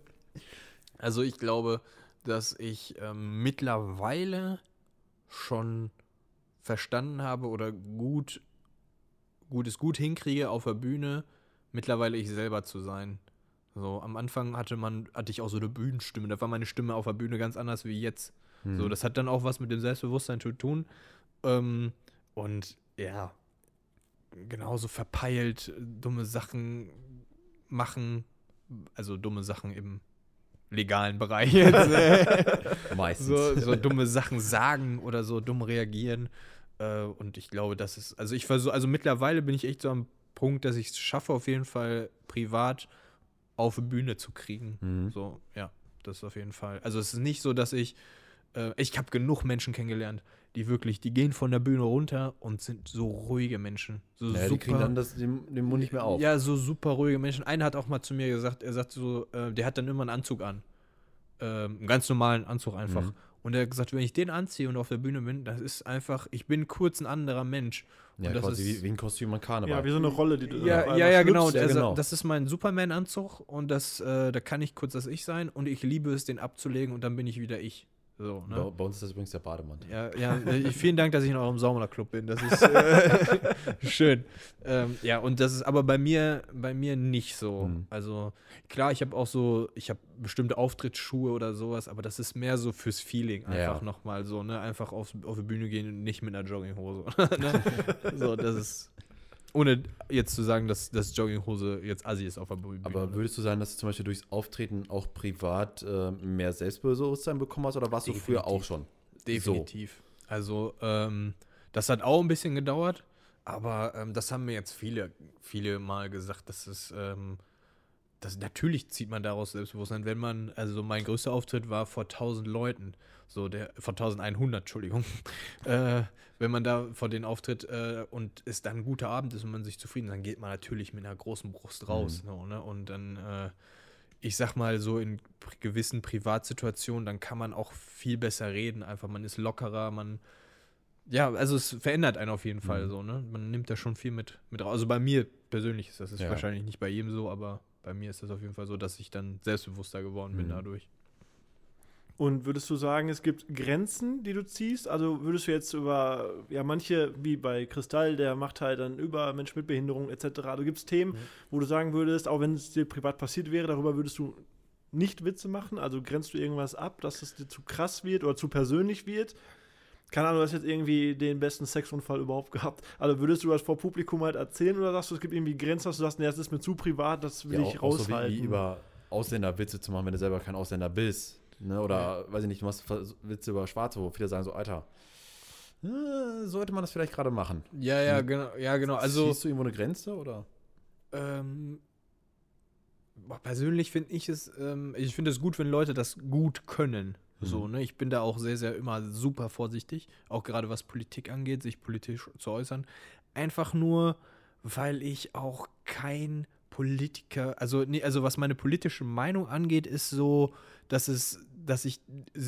also ich glaube, dass ich ähm, mittlerweile schon verstanden habe oder gut, gut es gut hinkriege auf der Bühne, mittlerweile ich selber zu sein. So, am Anfang hatte man, hatte ich auch so eine Bühnenstimme. Da war meine Stimme auf der Bühne ganz anders wie jetzt. So, das hat dann auch was mit dem Selbstbewusstsein zu tun. Ähm, und ja, genauso verpeilt, dumme Sachen machen, also dumme Sachen im legalen Bereich jetzt. Meistens. so, so dumme Sachen sagen oder so dumm reagieren. Äh, und ich glaube, das ist, also ich versuche, also mittlerweile bin ich echt so am Punkt, dass ich es schaffe, auf jeden Fall privat auf die Bühne zu kriegen. Mhm. So, ja, das ist auf jeden Fall. Also es ist nicht so, dass ich, äh, ich habe genug Menschen kennengelernt, die wirklich, die gehen von der Bühne runter und sind so ruhige Menschen. So Ja, die kriegen dann das, den, den Mund nicht mehr auf. ja, so super ruhige Menschen. Einer hat auch mal zu mir gesagt, er sagt so, äh, der hat dann immer einen Anzug an. Ähm, einen ganz normalen Anzug einfach. Mhm. Und er hat gesagt, wenn ich den anziehe und auf der Bühne bin, das ist einfach, ich bin kurz ein anderer Mensch. Ja, und das quasi ist, wie, wie ein Kostüm an Karneval. Ja, wie so eine Rolle, die du ja, ja, ja, genau. ja, Also, genau. Das ist mein Superman-Anzug und das, äh, da kann ich kurz das Ich sein und ich liebe es, den abzulegen und dann bin ich wieder ich. So, Bei, ne? bei uns ist das übrigens der Bademantel. Ja, ja, vielen Dank, dass ich in eurem Saunaclub bin. Das ist äh, schön. Ähm, ja, und das ist aber bei mir, bei mir nicht so. Mhm. Also klar, ich habe auch so, ich habe bestimmte Auftrittsschuhe oder sowas, aber das ist mehr so fürs Feeling einfach Ja. nochmal so, ne? Einfach auf, auf die Bühne gehen und nicht mit einer Jogginghose. ne? So, das ist. Ohne jetzt zu sagen, dass, dass Jogginghose jetzt assi ist auf der Bühne. Aber würdest du sagen, dass du zum Beispiel durchs Auftreten auch privat äh, mehr Selbstbewusstsein bekommen hast oder warst du früher auch schon? Definitiv. Also, ähm, das hat auch ein bisschen gedauert, aber ähm, das haben mir jetzt viele, viele Mal gesagt, dass es, ähm, das, natürlich zieht man daraus Selbstbewusstsein, wenn man, also mein größter Auftritt war vor 1000 Leuten, so der, vor 1100, Entschuldigung, äh, wenn man da vor den Auftritt äh, und es dann ein guter Abend ist und man sich zufrieden, ist, dann geht man natürlich mit einer großen Brust raus, ne, ne, und dann, äh, ich sag mal so in gewissen Privatsituationen, dann kann man auch viel besser reden. Einfach, man ist lockerer, man. Ja, also es verändert einen auf jeden Fall so, ne? Man nimmt da schon viel mit, mit raus. Also bei mir persönlich ist das ist Ja. wahrscheinlich nicht bei jedem so, aber bei mir ist das auf jeden Fall so, dass ich dann selbstbewusster geworden bin Mhm. dadurch. Und würdest du sagen, es gibt Grenzen, die du ziehst? Also würdest du jetzt über, ja, manche, wie bei Kristall, der macht halt dann über Mensch mit Behinderung etc. Also gibt es Themen, wo du sagen würdest, auch wenn es dir privat passiert wäre, darüber würdest du nicht Witze machen? Also grenzt du irgendwas ab, dass es dir zu krass wird oder zu persönlich wird? Keine Ahnung, du hast jetzt irgendwie den besten Sexunfall überhaupt gehabt. Also würdest du das vor Publikum halt erzählen oder sagst du, es gibt irgendwie Grenzen, dass du sagst, nee, das ist mir zu privat, das will Ja, ich auch, auch so raushalten? wie, wie über Ausländerwitze zu machen, wenn du selber kein Ausländer bist. Ne? Oder, weiß ich nicht, du machst Witze über Schwarze, wo viele sagen so, Alter, äh, sollte man das vielleicht gerade machen. Ja, ja, genau, ja, genau. Also Siehst du irgendwo eine Grenze oder? ähm, persönlich finde ich es, ähm, ich finde es gut, wenn Leute das gut können. So, ne? Ich bin da auch sehr, sehr immer super vorsichtig, auch gerade was Politik angeht, sich politisch zu äußern. Einfach nur, weil ich auch kein Politiker, also, nee, also was meine politische Meinung angeht, ist so, dass es, dass ich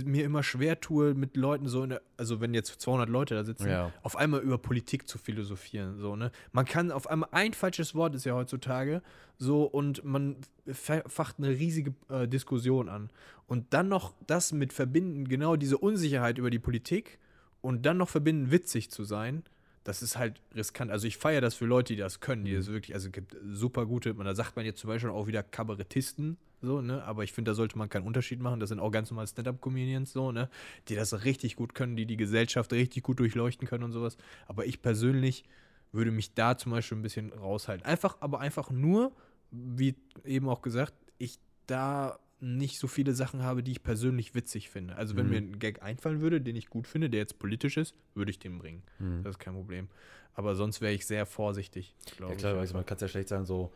mir immer schwer tue, mit Leuten so in der, also wenn jetzt 200 Leute da sitzen, Ja. auf einmal über Politik zu philosophieren, so, ne? Man kann auf einmal, ein falsches Wort ist ja heutzutage so und man fa- facht eine riesige äh, Diskussion an. Und dann noch das mit verbinden, genau diese Unsicherheit über die Politik und dann noch verbinden, witzig zu sein, das ist halt riskant. Also ich feiere das für Leute, die das können, die das wirklich, also es gibt super gute, man, da sagt man jetzt zum Beispiel auch wieder Kabarettisten, so, ne, aber ich finde, da sollte man keinen Unterschied machen, das sind auch ganz normal Stand-Up-Comedians, so, ne, die das richtig gut können, die die Gesellschaft richtig gut durchleuchten können und sowas, aber ich persönlich würde mich da zum Beispiel ein bisschen raushalten. Einfach, aber einfach nur, wie eben auch gesagt, ich da nicht so viele Sachen habe, die ich persönlich witzig finde. Also wenn Mhm. mir ein Gag einfallen würde, den ich gut finde, der jetzt politisch ist, würde ich den bringen. Mhm. Das ist kein Problem. Aber sonst wäre ich sehr vorsichtig, Ja, glaube klar, ich. also man kann es ja schlecht sagen, so.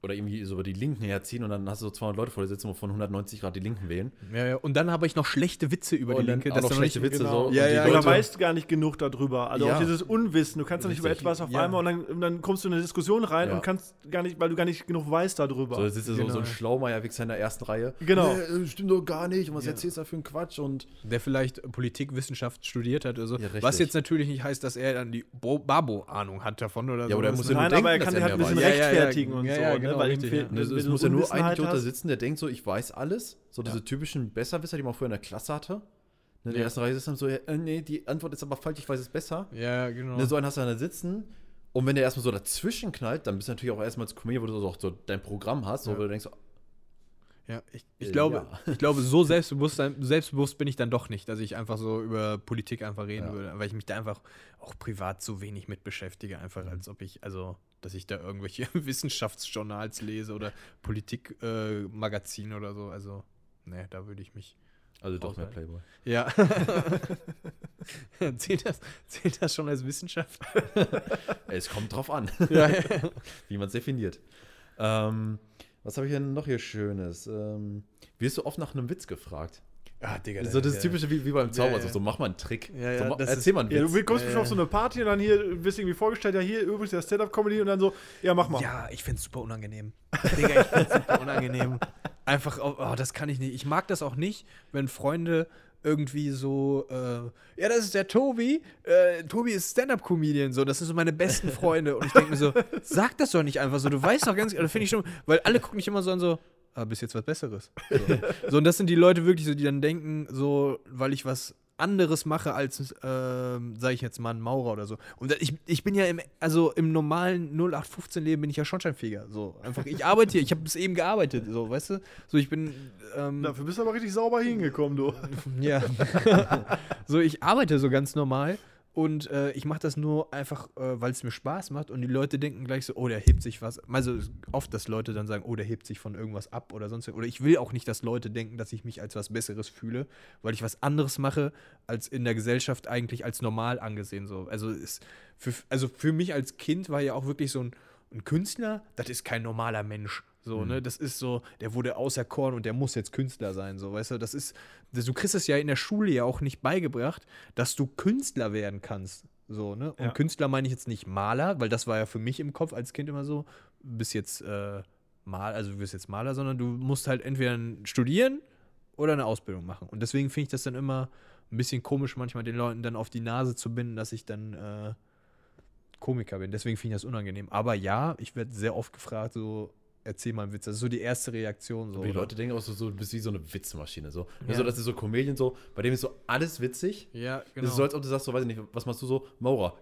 Oder irgendwie so über die Linken herziehen und dann hast du so 200 Leute vor dir sitzen, wovon 190 Grad die Linken wählen. Ja, ja. Und dann habe ich noch schlechte Witze über Und die Linke. auch dass noch schlechte nicht- Witze genau. so. Ja, ja, Oder Leute, weißt gar nicht genug darüber. Also Ja. auch dieses Unwissen. Du kannst ja nicht über etwas auf Ja. einmal und dann, und dann kommst du in eine Diskussion rein Ja. und kannst gar nicht, weil du gar nicht genug weißt darüber. So, da sitzt so, so Genau. ein Schlaumeier-Wichser in der ersten Reihe. Genau. Nee, äh, stimmt doch gar nicht. Und was Ja. erzählst du da für einen Quatsch? Und der vielleicht Politikwissenschaft studiert hat oder so. Ja. Was jetzt natürlich nicht heißt, dass er dann die Bo- Babo-Ahnung hat davon oder Ja, so. oder Das muss ja Nein, aber er kann halt er ein bisschen. Ja, ja, ja, rechtfertigen und ja, so. Ja, ne? genau, Weil richtig, fehlt, ja. Ne, es du muss ja nur ein Idiot da sitzen, der denkt so, ich weiß alles. So diese typischen Besserwisser, die man früher in der Klasse hatte. Ne, in der Ja. ersten Reihe sitzen und so, äh, nee, die Antwort ist aber falsch, ich weiß es besser. Ja, genau. Ne, so einen hast du dann da sitzen. Und wenn der erstmal so dazwischen knallt, dann bist du natürlich auch erstmal als Comedian, wo du so, so dein Programm hast, Ja. wo du denkst, Ja, ich, ich, Äh, glaube, ja. ich glaube, so selbstbewusst, selbstbewusst bin ich dann doch nicht, dass ich einfach so über Politik einfach reden Ja. würde, weil ich mich da einfach auch privat so wenig mit beschäftige, einfach Mhm. als ob ich, also, dass ich da irgendwelche Wissenschaftsjournals lese oder Politikmagazine äh, oder so. Also, ne, da würde ich mich. also doch mehr. Playboy. Ja. zählt, das, zählt das schon als Wissenschaft? Es kommt drauf an, ja, wie man es definiert. Ähm, was habe ich denn noch hier Schönes? Ähm, wirst du oft nach einem Witz gefragt? Ah, Digga. so das typische wie, wie beim Zauber, Ja, so, ja. so mach mal einen Trick. Ja, ja, so, ma- das erzähl ist- mal einen Ja, Witz. du kommst Ja, bestimmt ja. auf so eine Party und dann hier wirst irgendwie vorgestellt, ja, hier übrigens der Stand-Up-Comedy und dann so, ja, mach mal. Ja, ich find's super unangenehm. Digga, ich find's super unangenehm. Einfach, oh, oh, das kann ich nicht. Ich mag das auch nicht, wenn Freunde irgendwie so, äh, ja, das ist der Tobi. Äh, Tobi ist Stand-Up-Comedian, so, das sind so meine besten Freunde. Und ich denke mir so, sag das doch nicht einfach so. Du weißt doch ganz, das finde ich schon, weil alle gucken mich immer so an, so, ah, bis jetzt was Besseres. So. so, und das sind die Leute wirklich so, die dann denken, so, weil ich was anderes mache als, ähm, sage ich jetzt mal, ein Maurer oder so. Und ich, ich bin ja im, also im normalen 0815-Leben bin ich ja Schornsteinfeger. So, einfach, ich arbeite hier, ich habe bis eben gearbeitet, so, weißt du? So, ich bin, ähm, Dafür bist du aber richtig sauber hingekommen, du. ja. so, ich arbeite so ganz normal und äh, ich mache das nur einfach, äh, weil es mir Spaß macht und die Leute denken gleich so, oh, der hebt sich was. Also oft, dass Leute dann sagen, oh, der hebt sich von irgendwas ab oder sonst. Oder ich will auch nicht, dass Leute denken, dass ich mich als was Besseres fühle, weil ich was anderes mache, als in der Gesellschaft eigentlich als normal angesehen. So. Also, ist für, also für mich als Kind war ja auch wirklich so ein, ein Künstler, das ist kein normaler Mensch. So, ne, das ist so, der wurde auserkoren und der muss jetzt Künstler sein, so, weißt du, das ist, das, du kriegst es ja in der Schule ja auch nicht beigebracht, dass du Künstler werden kannst, so, ne, und Ja. Künstler meine ich jetzt nicht Maler, weil das war ja für mich im Kopf als Kind immer so, du bist jetzt äh, Mal, also du bist jetzt Maler, sondern du musst halt entweder studieren oder eine Ausbildung machen und deswegen finde ich das dann immer ein bisschen komisch, manchmal den Leuten dann auf die Nase zu binden, dass ich dann äh, Komiker bin. Deswegen finde ich das unangenehm. Aber ja, ich werde sehr oft gefragt, so, erzähl mal einen Witz. Das ist so die erste Reaktion. So, die oder? Leute denken auch so, so, du bist wie so eine Witzmaschine. So. Ja. Also, das ist so Comedian so, bei dem ist so alles witzig. Ja, Das genau. ist so, als ob du sagst, so, weiß ich nicht, was machst du so? Maurer,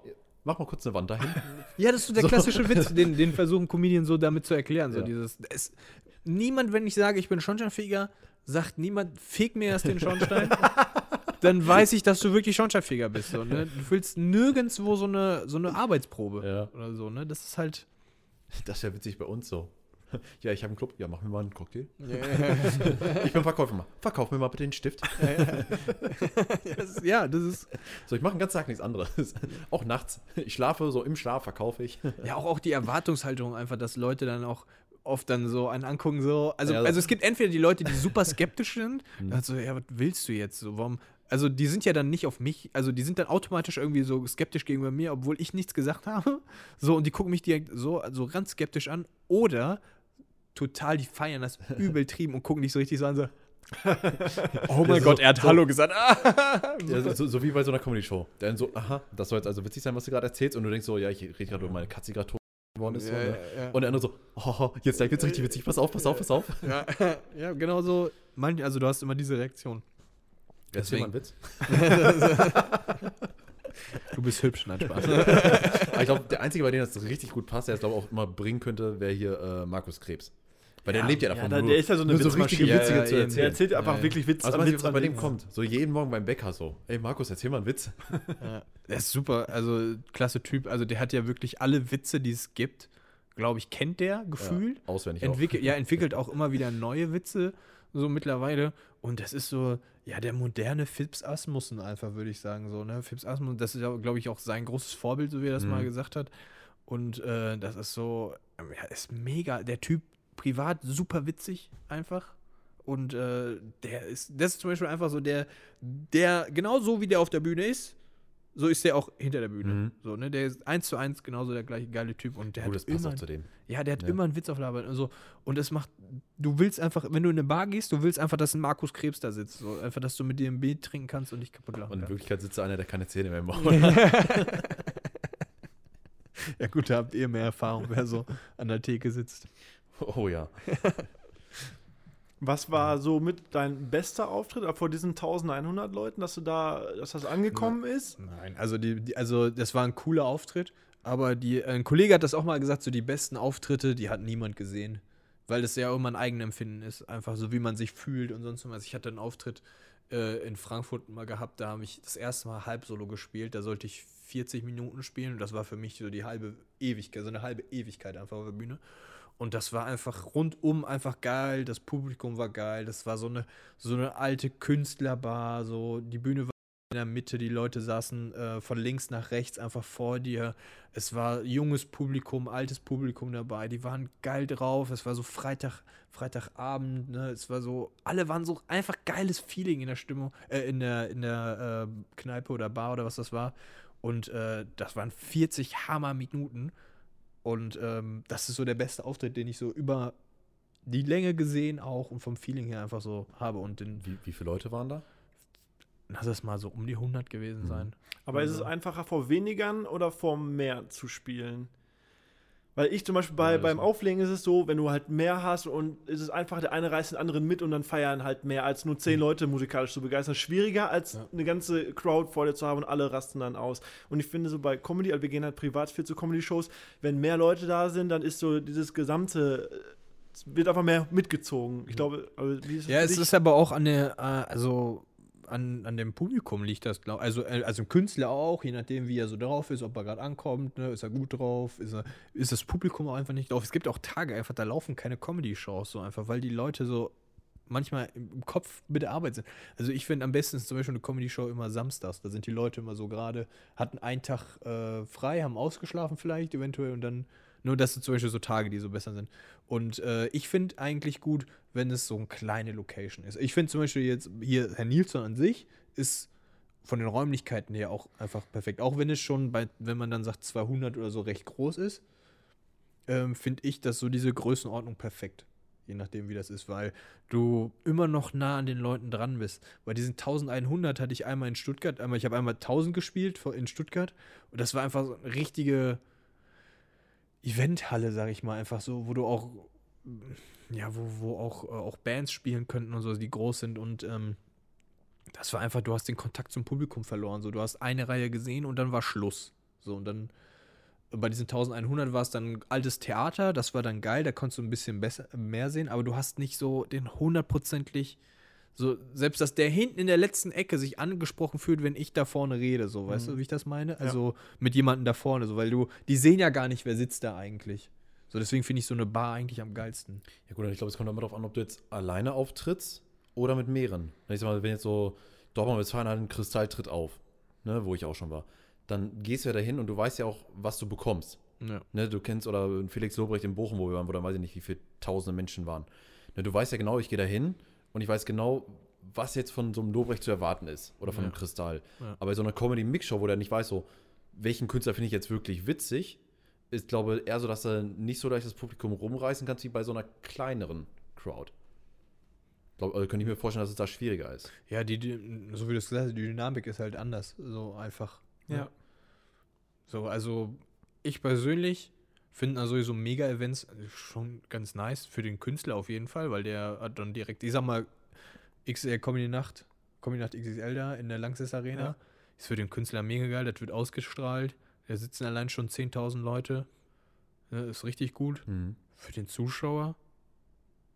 mach mal kurz eine Wand dahin. ja, das ist so der So. klassische Witz, den, den versuchen Comedians so damit zu erklären. So Ja. dieses, es, niemand, wenn ich sage, ich bin Schornsteinfeger, sagt niemand, feg mir erst den Schornstein. dann weiß ich, dass du wirklich Schornsteinfeger bist. So, ne? Du füllst nirgendwo so eine, so eine Arbeitsprobe Ja. oder so. Ne? Das ist halt. Das ist ja witzig bei uns so. Ja, ich habe einen Club. Ja, mach mir mal einen Cocktail. ich bin Verkäufer. Verkauf mir mal bitte den Stift. Das ist- ja, das ist. So, ich mache den ganzen Tag nichts anderes. Auch nachts. Ich schlafe, so im Schlaf verkaufe ich. Ja, auch, auch die Erwartungshaltung einfach, dass Leute dann auch oft dann so einen angucken, so. Also, Ja, also es gibt entweder die Leute, die super skeptisch sind, also, ja, was willst du jetzt? So, warum? Also, die sind ja dann nicht auf mich, also die sind dann automatisch irgendwie so skeptisch gegenüber mir, obwohl ich nichts gesagt habe. So, und die gucken mich direkt so, so ganz skeptisch an. Oder total, die feiern das übeltrieben und gucken dich so richtig so an, so. oh mein so- Gott, er hat so- Hallo gesagt. Ja, so, so, so wie bei so einer Comedy-Show. Dann so, aha, das soll jetzt also witzig sein, was du gerade erzählst. Und du denkst so, ja, ich rede gerade über meine Katze, die gerade tot geworden ist. so, Ja, ne? ja, ja. Und der andere so, oh, jetzt gleich wird's richtig witzig. Pass auf, pass auf, pass auf. Ja, ja genau so. Manch, also du hast immer diese Reaktion. Erzähl mal Deswegen. einen Witz. Du bist hübsch, nein, Spaß. Ich glaube, der Einzige, bei dem das richtig gut passt, der es, glaube ich, auch immer bringen könnte, wäre hier äh, Markus Krebs. Weil der lebt ja davon. da- nur- der ist ja so eine so richtige Witze Ja, ja, zu erzählen. Der erzählt einfach Ja, ja. wirklich Witz Also, was, Witz bei dem Witz. kommt. So jeden Morgen beim Bäcker so. Ey, Markus, erzähl mal einen Witz. Ja, der ist super, also klasse Typ. Also der hat ja wirklich alle Witze, die es gibt, glaube ich, kennt der gefühlt. Ja, auswendig Entwickelt, ja, entwickelt auch immer wieder neue Witze, so mittlerweile. Und das ist so, ja, der moderne Phipps Asmussen einfach, würde ich sagen, so, ne? Phipps Asmussen, das ist ja, glaube ich, auch sein großes Vorbild, so wie er das Mhm. mal gesagt hat. Und äh, das ist so, ja, ist mega. Der Typ privat super witzig, einfach. Und äh, der ist, das ist zum Beispiel einfach so der, der, genauso wie der auf der Bühne ist, so ist der auch hinter der Bühne. Mhm. So, ne? Der ist eins zu eins genauso der gleiche geile Typ. Und der Gut, hat das passt immer, auch zu dem. ja, der hat Ja. immer einen Witz auf Laber. Und, so. und es macht, du willst einfach, wenn du in eine Bar gehst, du willst einfach, dass ein Markus Krebs da sitzt. So. Einfach, dass du mit dir ein Bier trinken kannst und dich kaputt lachen Und in kannst. Wirklichkeit sitzt da einer, der keine Zähne mehr im Maul Ja, gut, da habt ihr mehr Erfahrung, wer so an der Theke sitzt. Oh ja. Was war so mit dein bester Auftritt vor diesen 1100 Leuten, dass du da, dass das angekommen ist? Nein, also, die, die, also das war ein cooler Auftritt, aber die, ein Kollege hat das auch mal gesagt, so die besten Auftritte, die hat niemand gesehen. Weil das ja immer ein Eigenempfinden ist, einfach so wie man sich fühlt und sonst was. Ich hatte einen Auftritt äh, in Frankfurt mal gehabt, da habe ich das erste Mal Halbsolo gespielt, da sollte ich 40 Minuten spielen und das war für mich so die halbe Ewigkeit, so eine halbe Ewigkeit einfach auf der Bühne. Und das war einfach rundum einfach geil, das Publikum war geil, das war so eine, so eine alte Künstlerbar, so die Bühne war in der Mitte, die Leute saßen äh, von links nach rechts einfach vor dir. Es war junges Publikum, altes Publikum dabei, die waren geil drauf. Es war so Freitag, Freitagabend, ne? Es war so, alle waren so einfach geiles Feeling in der Stimmung, äh, in der, in der äh, Kneipe oder Bar oder was das war. Und äh, das waren 40 Hammer-Minuten. Und ähm, das ist so der beste Auftritt, den ich so über die Länge gesehen auch und vom Feeling her einfach so habe. Und den, Wie, wie viele Leute waren da? lass es mal so um die 100 gewesen Mhm. sein. Aber ist es Also- einfacher, vor wenigern oder vor mehr zu spielen? Weil ich zum Beispiel bei, Ja, beim Auflegen ist es so, wenn du halt mehr hast und ist es einfach, der eine reißt den anderen mit und dann feiern halt mehr, als nur zehn Leute musikalisch zu begeistern. Schwieriger, als Ja. eine ganze Crowd vor dir zu haben und alle rasten dann aus. Und ich finde so bei Comedy, also wir gehen halt privat viel zu Comedy-Shows, wenn mehr Leute da sind, dann ist so dieses gesamte, äh, es wird einfach mehr mitgezogen. Ich glaube, also, wie ist das Ja, für es ist aber auch an der, äh, also an, an dem Publikum liegt das, glaub, also äh, also im Künstler auch, je nachdem wie er so drauf ist, ob er gerade ankommt, ne, ist er gut drauf, ist er, ist das Publikum auch einfach nicht drauf. Es gibt auch Tage einfach, da laufen keine Comedy-Shows so einfach, weil die Leute so manchmal im im Kopf mit der Arbeit sind. Also ich finde am besten ist zum Beispiel eine Comedy-Show immer samstags. Da sind die Leute immer so gerade, hatten einen Tag äh, frei, haben ausgeschlafen vielleicht eventuell und dann, nur das sind zum Beispiel so Tage, die so besser sind. Und äh, ich finde eigentlich gut, wenn es so eine kleine Location ist. Ich finde zum Beispiel jetzt hier Herr Nilsson an sich ist von den Räumlichkeiten her auch einfach perfekt. Auch wenn es schon bei, wenn man dann sagt 200 oder so recht groß ist, ähm, finde ich das so diese Größenordnung perfekt. Je nachdem, wie das ist, weil du immer noch nah an den Leuten dran bist. Bei diesen 1100 hatte ich einmal in Stuttgart, einmal, ich habe einmal 1000 gespielt in Stuttgart und das war einfach so eine richtige Eventhalle, sag ich mal, einfach so, wo du auch, ja, wo, wo auch, äh, auch Bands spielen könnten und so, die groß sind und ähm, das war einfach, du hast den Kontakt zum Publikum verloren. So, du hast eine Reihe gesehen und dann war Schluss. So, und dann bei diesen 1100 war es dann altes Theater, das war dann geil, da konntest du ein bisschen besser, mehr sehen, aber du hast nicht so den hundertprozentig, so, selbst dass der hinten in der letzten Ecke sich angesprochen fühlt, wenn ich da vorne rede, so, weißt du, wie ich das meine? Also mit jemandem da vorne, so, weil du, die sehen ja gar nicht, wer sitzt da eigentlich. So, deswegen finde ich so eine Bar eigentlich am geilsten. Ja gut, ich glaube, es kommt immer darauf an, ob du jetzt alleine auftrittst oder mit mehreren. Ich sag mal, wenn jetzt so Dortmund Westfalen halt ein Kristall tritt auf, ne, wo ich auch schon war, dann gehst du ja dahin und du weißt ja auch, was du bekommst. Ja. Ne, du kennst, oder Felix Lobrecht in Bochum, wo wir waren, wo dann weiß ich nicht, wie viele tausende Menschen waren. Ne, du weißt ja genau, ich gehe dahin und ich weiß genau, was jetzt von so einem Lobrecht zu erwarten ist oder von Ja. einem Kristall. Ja. Aber bei so einer Comedy-Mix-Show, wo der nicht weiß, so, welchen Künstler finde ich jetzt wirklich witzig, ist, glaube ich, eher so, dass er nicht so leicht das Publikum rumreißen kannst wie bei so einer kleineren Crowd. Glaub, also könnte ich mir vorstellen, dass es da schwieriger ist. Ja, die, die, so wie du es gesagt hast, die Dynamik ist halt anders. So einfach. ne? Ja. So, also ich persönlich finde also so Mega-Events schon ganz nice für den Künstler auf jeden Fall, weil der hat dann direkt, ich sag mal, XL Comedy Nacht, Comedy Nacht XXL da in der Langsess Arena. Ja. Ist für den Künstler mega geil, das wird ausgestrahlt. Da sitzen allein schon 10.000 Leute. Ja, ist richtig gut. Für den Zuschauer,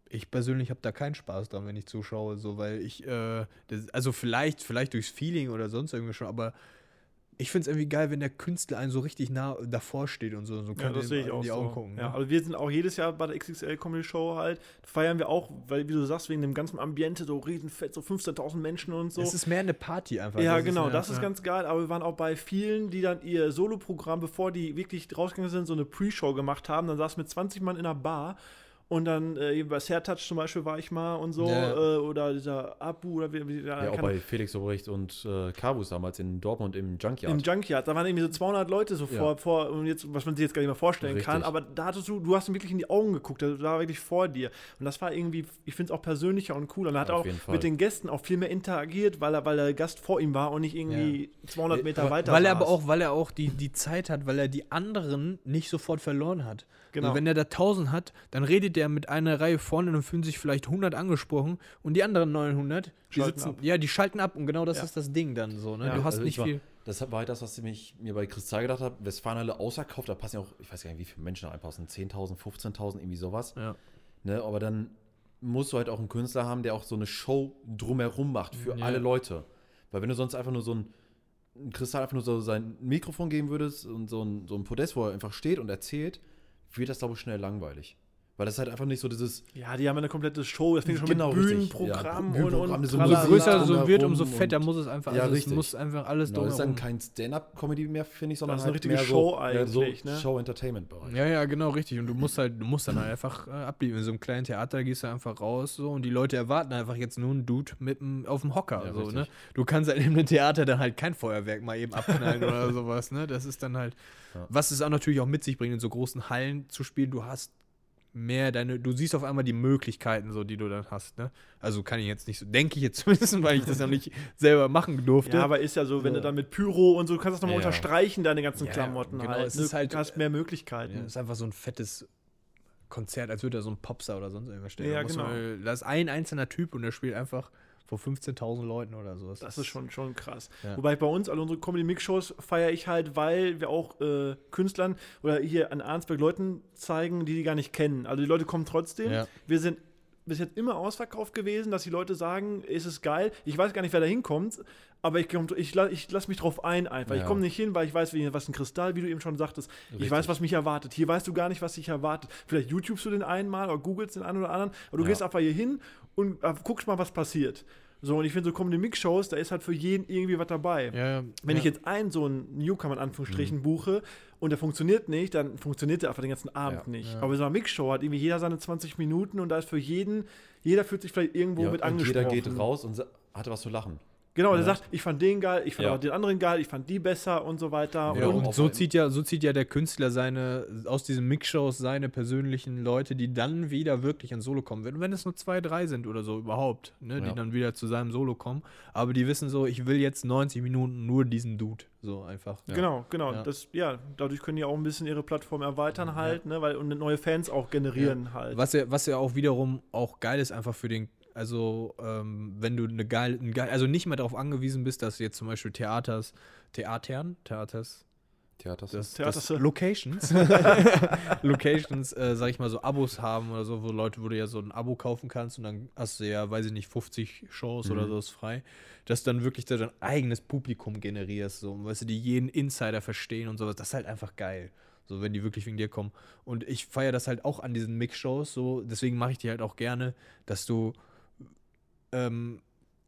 ich persönlich habe da keinen Spaß dran, wenn ich zuschaue, so, weil ich, äh, das, also vielleicht, vielleicht durchs Feeling oder sonst irgendwie schon, aber ich finde es irgendwie geil, wenn der Künstler einen so richtig nah davor steht und so, so Ja, kann das sehe ich in auch die so. Augen gucken. ja, ne? aber wir sind auch jedes Jahr bei der XXL Comedy Show halt, feiern wir auch, weil, wie du sagst, wegen dem ganzen Ambiente, so riesenfett, so 15.000 Menschen und so. Es ist mehr eine Party einfach. ja, Das genau, eine- das ist ja. ganz geil, aber wir waren auch bei vielen, die dann ihr Soloprogramm, bevor die wirklich rausgegangen sind, so eine Pre-Show gemacht haben. Dann saß mit 20 Mann in einer Bar und dann äh, eben bei Sertouch zum Beispiel war ich mal und so, Ja. äh, oder dieser Abu oder wie, wie Ja, auch bei Felix Lobrecht und äh, Kavus damals in Dortmund im Junkyard. Im Junkyard, da waren irgendwie so 200 Leute so Ja. vor, vor und jetzt, was man sich jetzt gar nicht mehr vorstellen Richtig. kann, aber da hattest du, du hast ihm wirklich in die Augen geguckt, der war wirklich vor dir. Und das war irgendwie, ich finde es auch persönlicher und cooler. Und er hat Auf auch mit den Gästen auch viel mehr interagiert, weil er, weil der Gast vor ihm war und nicht irgendwie 200 Meter Weil- weiter Weil er saß. aber auch, weil er auch die, die Zeit hat, weil er die anderen nicht sofort verloren hat. Genau. Also wenn er da 1000 hat, dann redet er mit einer Reihe vorne und fühlen sich vielleicht 100 angesprochen und die anderen 900, die Schalten sitzen, ab. ja, die schalten ab und genau das Ja. ist das Ding dann so, ne? Ja, du hast Also nicht ich war, viel. Das war halt das, was ich mir bei Kristall gedacht habe. Westfalenhalle ausverkauft, da passen ja auch, ich weiß gar nicht, wie viele Menschen da reinpassen. 10.000, 15.000, irgendwie sowas. Ja. Ne, aber dann musst du halt auch einen Künstler haben, der auch so eine Show drumherum macht für Ja. alle Leute. Weil wenn du sonst einfach nur so ein, ein Kristall einfach nur so sein Mikrofon geben würdest und so ein, so ein Podest, wo er einfach steht und erzählt, wird das, glaube ich, schnell langweilig. Weil das ist halt einfach nicht so dieses, ja, die haben eine komplette Show, das fing schon Genau, mit richtig. Bühnenprogramm Ja, und, Bühnenprogramm, und so Umso größer es so wird, umso fetter und- muss es einfach, Ja, also es muss einfach alles genau, das ist dann kein Stand-up-Comedy mehr, finde ich, sondern Das ist eine halt richtige mehr Show so, ja, so eigentlich, ne? Show-Entertainment-Bereich. Ja, ja, genau, richtig. Und du musst halt, du musst dann halt einfach äh, abliefern. In so einem kleinen Theater gehst du einfach raus so und die Leute erwarten einfach jetzt nur einen Dude mit dem, auf dem Hocker. Ja, so, richtig. ne? Du kannst halt in einem Theater dann halt kein Feuerwerk mal eben abknallen oder sowas, ne? Das ist dann halt, Ja. was es auch natürlich auch mit sich bringt, in so großen Hallen zu spielen. Du hast mehr deine, du siehst auf einmal die Möglichkeiten, so die du dann hast, ne? Also kann ich jetzt nicht so, denke ich jetzt zumindest, weil ich das noch nicht selber machen durfte. Ja, aber ist ja so, wenn Ja. du dann mit Pyro und so, du kannst das nochmal Ja. unterstreichen, deine ganzen Ja, Klamotten genau, halt. es ne? ist halt- du hast mehr Möglichkeiten. Ja, ist einfach so ein fettes Konzert, als würde da so ein Popstar oder sonst irgendwas stehen. Ja, genau. man- Da ist ein einzelner Typ und der spielt einfach vor 15.000 Leuten oder sowas. Das ist schon, schon krass. Ja. Wobei bei uns, alle unsere Comedy-Mix-Shows feiere ich halt, weil wir auch äh, Künstlern oder hier an Arnsberg Leuten zeigen, die die gar nicht kennen. Also die Leute kommen trotzdem. Ja. Wir sind bis jetzt immer ausverkauft gewesen, dass die Leute sagen, ist es geil. Ich weiß gar nicht, wer da hinkommt, aber ich, komm- ich, ich lasse mich drauf ein einfach. Ich Ja. komme nicht hin, weil ich weiß, was ein Kristall, wie du eben schon sagtest. Ich Richtig. weiß, was mich erwartet. Hier weißt du gar nicht, was dich erwartet. Vielleicht YouTubest du den einen mal oder googelst den einen oder anderen, aber du Ja. gehst einfach hier hin und äh, guckst mal, was passiert. So, und ich finde, so Comedy Mix Shows, da ist halt für jeden irgendwie was dabei. Ja. Wenn ich jetzt einen so einen Newcomer in Anführungsstrichen Mhm. buche und der funktioniert nicht, dann funktioniert der einfach den ganzen Abend Ja. nicht. Ja. Aber so einer Mixshow hat irgendwie jeder seine 20 Minuten und da ist für jeden, jeder fühlt sich vielleicht irgendwo Ja, mit und angesprochen. jeder geht raus und hatte was zu lachen. Genau, der Ja. sagt, ich fand den geil, ich fand Ja. aber den anderen geil, ich fand die besser und so weiter. Ja, und so zieht ja, so zieht ja der Künstler seine, aus diesen Mixshows seine persönlichen Leute, die dann wieder wirklich ins Solo kommen. Wenn, wenn es nur zwei, drei sind oder so überhaupt, ne, die dann wieder zu seinem Solo kommen. Aber die wissen so, ich will jetzt 90 Minuten nur diesen Dude. So einfach. Ja. Genau, genau. Ja. Das, ja, dadurch können die auch ein bisschen ihre Plattform erweitern halt, ne, weil, und neue Fans auch generieren halt. Was ja, was ja auch wiederum auch geil ist, einfach für den, also ähm, wenn du eine geile, ein geil, also nicht mehr darauf angewiesen bist, dass jetzt zum Beispiel Theaters, Theatern, Theaters, Theaters. das, Theaters- das Locations, Locations, äh, sag ich mal, so Abos haben oder so, wo Leute, wo du ja so ein Abo kaufen kannst und dann hast du ja, weiß ich nicht, 50 Shows oder Mhm. so ist frei, dass du dann wirklich da dein eigenes Publikum generierst, so, weißt du, die jeden Insider verstehen und sowas, das ist halt einfach geil. So, wenn die wirklich wegen dir kommen. Und ich feiere das halt auch an diesen Mix-Shows, so, deswegen mache ich die halt auch gerne, dass du, ähm,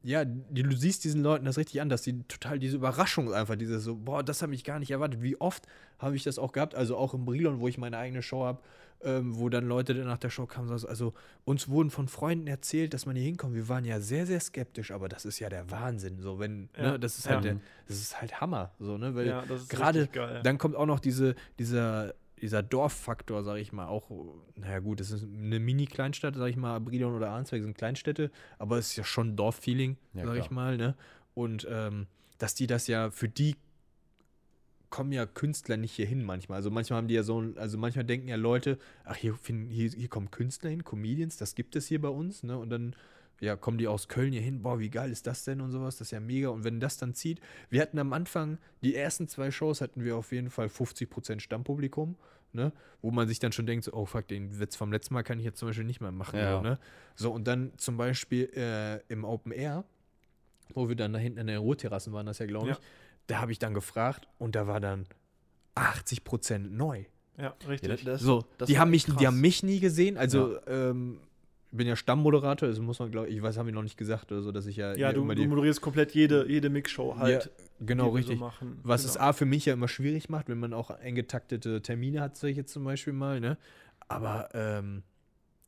ja, die, du siehst diesen Leuten das richtig an, dass die total diese Überraschung einfach, diese so, boah, das habe ich gar nicht erwartet. Wie oft habe ich das auch gehabt, also auch im Brilon, wo ich meine eigene Show habe, ähm, wo dann Leute nach der Show kamen, so, also uns wurden von Freunden erzählt, dass man hier hinkommt. Wir waren ja sehr, sehr skeptisch, aber das ist ja der Wahnsinn, so wenn, Ja, ne, das ist ja. halt, der, das ist halt Hammer, so ne, weil Ja, das ist gerade geil, dann kommt auch noch diese, dieser dieser Dorffaktor, sag ich mal, auch, naja gut, es ist eine Mini-Kleinstadt, sag ich mal, Brilon oder Arnsberg sind Kleinstädte, aber es ist ja schon Dorffeeling, Ja, sag ich mal, ne? Und ähm, dass die das ja, für die kommen ja Künstler nicht hier hin manchmal. Also manchmal haben die ja so, ein- also manchmal denken ja Leute, ach, hier, finden, hier, hier kommen Künstler hin, Comedians, das gibt es hier bei uns, ne? Und dann, ja, kommen die aus Köln hier hin, boah, wie geil ist das denn und sowas, das ist ja mega. Und wenn das dann zieht, wir hatten am Anfang, die ersten zwei Shows hatten wir auf jeden Fall 50% Stammpublikum, ne? Wo man sich dann schon denkt, so, oh fuck, den Witz vom letzten Mal kann ich jetzt zum Beispiel nicht mehr machen, Ja. so, ne? So, und dann zum Beispiel äh, im Open Air, wo wir dann da hinten an den Ruheterrassen waren, das ja, glaube ich, Ja. da habe ich dann gefragt und da war dann 80% neu. Ja, Ja, richtig. das- So, das die haben mich, die haben mich nie gesehen. Also, ähm, ich bin ja Stammmoderator, also muss man, glaube ich, weiß, haben wir noch nicht gesagt oder so, dass ich ja, ja, du, immer du moderierst komplett jede, jede Mixshow halt. ja, genau, so richtig. machen. Was genau. es A für mich ja immer schwierig macht, wenn man auch eng getaktete Termine hat, sag ich jetzt zum Beispiel mal, ne? Aber ähm,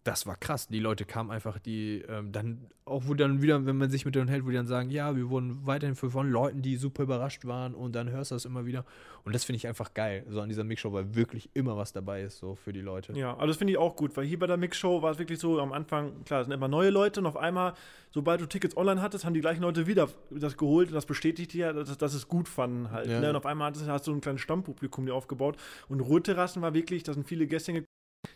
das war krass. Die Leute kamen einfach, die ähm, dann auch, wo dann wieder, wenn man sich mit denen hält, wo die dann sagen, ja, wir wurden weiterhin von Leuten, die super überrascht waren und dann hörst du das immer wieder. Und das finde ich einfach geil, so an dieser Mixshow, weil wirklich immer was dabei ist, so für die Leute. Ja, also das finde ich auch gut, weil hier bei der Mixshow war es wirklich so, am Anfang, klar, es sind immer neue Leute und auf einmal, sobald du Tickets online hattest, haben die gleichen Leute wieder das geholt und das bestätigt ja, dass, dass es gut fanden halt. Ja. Ne? Und auf einmal hast du- hast du ein kleines Stammpublikum dir aufgebaut und Ruheterrassen war wirklich, da sind viele Gäste hingekommen,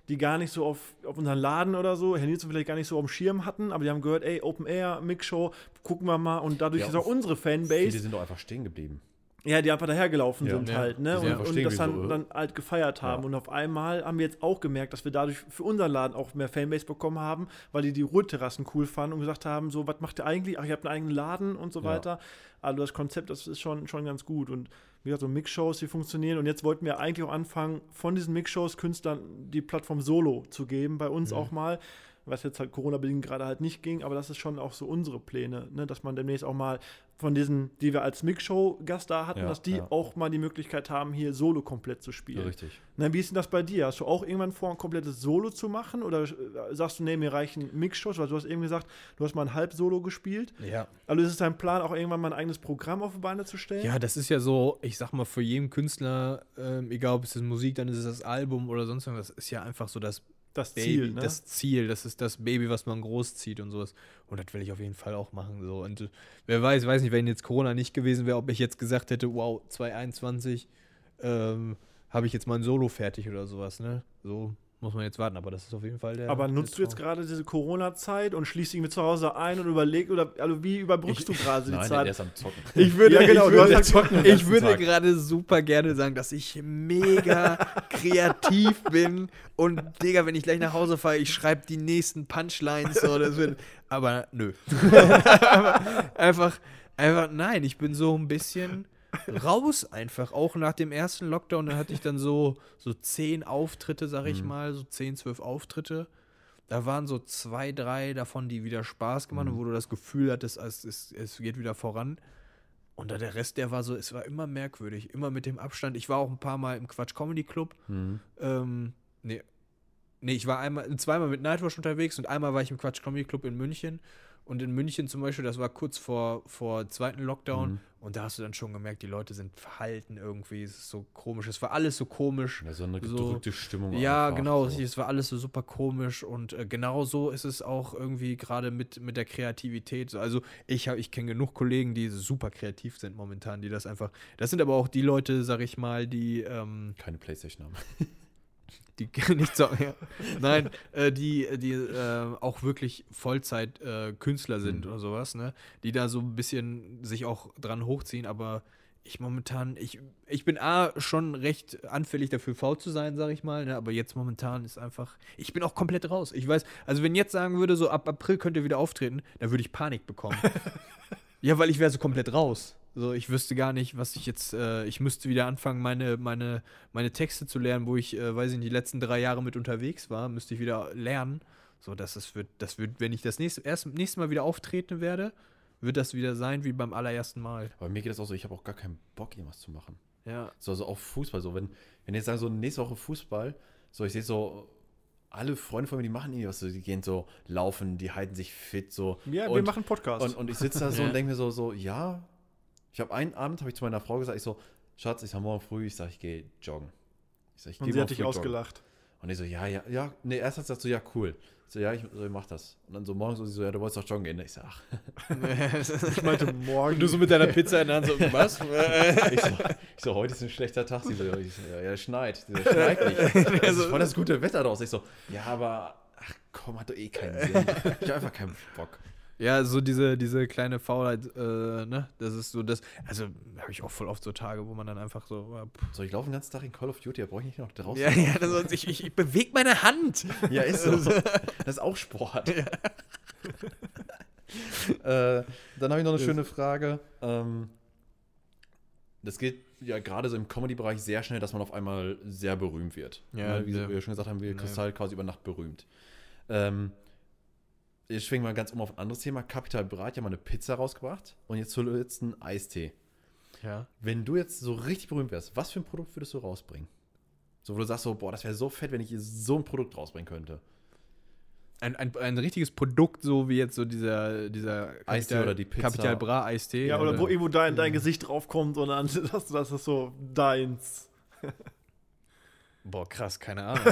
die gar nicht so auf, auf unseren Laden oder so, Herr Nilsson vielleicht gar nicht so am Schirm hatten, aber die haben gehört, ey, Open Air, Mixshow, gucken wir mal und dadurch Ja, ist auch unsere Fanbase sind doch einfach stehen geblieben. ja, die einfach dahergelaufen Ja. sind Ja. halt, ne? Die Und, und das dann, so, dann halt gefeiert haben. Ja. Und auf einmal haben wir jetzt auch gemerkt, dass wir dadurch für unseren Laden auch mehr Fanbase bekommen haben, weil die die Ruheterrassen cool fanden und gesagt haben, so, was macht ihr eigentlich? Ach, ihr habt einen eigenen Laden und so Ja. weiter. Also das Konzept, das ist schon, schon ganz gut. Und wie gesagt, so Mixshows, die funktionieren. Und jetzt wollten wir eigentlich auch anfangen, von diesen Mixshows Künstlern die Plattform Solo zu geben, bei Mhm. uns auch mal. Was jetzt halt Corona-bedingt gerade halt nicht ging, aber das ist schon auch so unsere Pläne, ne? dass man demnächst auch mal von diesen, die wir als Mixshow-Gast da hatten, Ja, dass die ja. auch mal die Möglichkeit haben, hier Solo komplett zu Ja, spielen. richtig. Na, wie ist denn das bei dir? Hast du auch irgendwann vor, ein komplettes Solo zu machen? Oder äh, sagst du, nee, mir reichen Mixshows? Weil du hast eben gesagt, du hast mal ein Halb-Solo gespielt. Ja. Also ist es dein Plan, auch irgendwann mal ein eigenes Programm auf die Beine zu stellen? Ja, das ist ja so, ich sag mal, für jeden Künstler, ähm, egal ob es ist Musik, dann ist es das Album oder sonst irgendwas, ist ja einfach so das das Baby, Ziel, ne? das Ziel, das ist das Baby, was man großzieht und sowas. Und das will ich auf jeden Fall auch machen. So. Und äh, wer weiß, weiß nicht, wenn jetzt Corona nicht gewesen wäre, ob ich jetzt gesagt hätte, wow, 2021 ähm, habe ich jetzt mal ein Solo fertig oder sowas, ne? So muss man jetzt warten, aber das ist auf jeden Fall der. Aber der nutzt du jetzt gerade diese Corona-Zeit und schließt dich mit zu Hause ein und überlegst, oder also wie überbrückst du gerade die Nein, der, Zeit? der ist am Zocken. Ich würde, Ja, genau, ich würde, zocken ich gerade super gerne sagen, dass ich mega kreativ bin und Digga, wenn ich gleich nach Hause fahre, ich schreibe die nächsten Punchlines so, das wird, aber nö. einfach, einfach, nein, ich bin so ein bisschen raus einfach, auch nach dem ersten Lockdown, da hatte ich dann so, so zehn Auftritte, sag ich mal, so zehn, zwölf Auftritte. Da waren so zwei, drei davon, die wieder Spaß gemacht haben, wo du das Gefühl hattest, es, es, es geht wieder voran. Und dann der Rest, der war so, es war immer merkwürdig, immer mit dem Abstand. Ich war auch ein paar Mal im Quatsch Comedy Club. Mhm. Ähm, nee. Nee, ich war einmal, zweimal mit Nightwatch unterwegs und einmal war ich im Quatsch Comedy Club in München. Und in München zum Beispiel, das war kurz vor, vor zweiten Lockdown. Mhm. Und da hast du dann schon gemerkt, die Leute sind verhalten irgendwie. Es ist so komisch. Es war alles so komisch. Ja, so eine So- gedrückte Stimmung. Ja, einfach, genau. so. Es war alles so super komisch und äh, genau so ist es auch irgendwie gerade mit, mit der Kreativität. So, Also ich ich kenne genug Kollegen, die super kreativ sind momentan, die das einfach. Das sind aber auch die Leute, sag ich mal, die ähm, Keine Playstation haben. die nicht so, ja. Nein, äh, die, die äh, auch wirklich Vollzeit äh, sind Mhm. oder sowas, ne? Die da so ein bisschen sich auch dran hochziehen, aber ich momentan, ich, ich bin A schon recht anfällig dafür, faul zu sein, sag ich mal, ne? aber jetzt momentan ist einfach, ich bin auch komplett raus. Ich weiß, also wenn jetzt sagen würde, so ab April könnt ihr wieder auftreten, dann würde ich Panik bekommen. ja, weil ich wäre so komplett raus. So, ich wüsste gar nicht, was ich jetzt, äh, ich müsste wieder anfangen, meine, meine, meine Texte zu lernen, wo ich, äh, weiß ich nicht, die letzten drei Jahre mit unterwegs war, müsste ich wieder lernen. So, dass es wird, das wird, wenn ich das nächste, erst nächste Mal wieder auftreten werde, wird das wieder sein wie beim allerersten Mal. Aber mir geht das auch so, ich habe auch gar keinen Bock, irgendwas zu machen. Ja. So, also auch Fußball, so, wenn, wenn jetzt sagen, so nächste Woche Fußball, so, ich sehe so, alle Freunde von mir, die machen irgendwie was, so, die gehen so laufen, die halten sich fit, so. Ja, wir und, machen Podcast. Und, und ich sitze da so Ja. und denke mir so, so, ja. Ich habe einen Abend, habe ich zu meiner Frau gesagt, ich so, Schatz, ich sag morgen früh, ich sag, ich gehe joggen. Ich sag, ich und sie hat dich früh joggen. ausgelacht. Und ich so, ja, ja, ja. Nee, erst hat sie gesagt so, ja, cool. Ich so, ja, ich, so, ich mach das. Und dann so morgens so, sie so, ja, du wolltest doch joggen gehen. Ich so, ach. Ich meinte morgen. du so mit deiner Pizza in der Hand so, was? Ich so, ich so, heute ist ein schlechter Tag. Sie so, ja, ja, schneit. Sie so, schneit nicht. Es ist voll das gute Wetter draußen. Ich so, ja, aber, ach komm, hat doch eh keinen Sinn. Ich hab einfach keinen Bock. Ja, so diese, diese kleine Faulheit, äh, ne? Das ist so das. Also, habe ich auch voll oft so Tage, wo man dann einfach so. pff. So, ich laufe den ganzen Tag in Call of Duty, da brauche ich nicht noch draußen. Ja, ja, das ist, ich, ich, ich bewege meine Hand. Ja, ist so. Das ist auch Sport. äh, dann habe ich noch eine schöne Frage. Ähm, das geht ja gerade so im Comedy-Bereich sehr schnell, dass man auf einmal sehr berühmt wird. Ja, Ne, Wie ja. wir schon gesagt haben, wir Ja. Kristall quasi über Nacht berühmt. Ähm, jetzt schwenken wir ganz um auf ein anderes Thema. Capital Bra hat ja mal eine Pizza rausgebracht und jetzt zuletzt einen Eistee. Ja. Wenn du jetzt so richtig berühmt wärst, was für ein Produkt würdest du rausbringen? So, wo du sagst so, boah, das wäre so fett, wenn ich so ein Produkt rausbringen könnte. Ein, ein, ein richtiges Produkt, so wie jetzt so dieser, dieser Eistee oder die Pizza. Capital Bra Eistee. ja, oder oder- wo irgendwo dein, dein Gesicht draufkommt und dann das, das ist so deins. Boah, krass, keine Ahnung.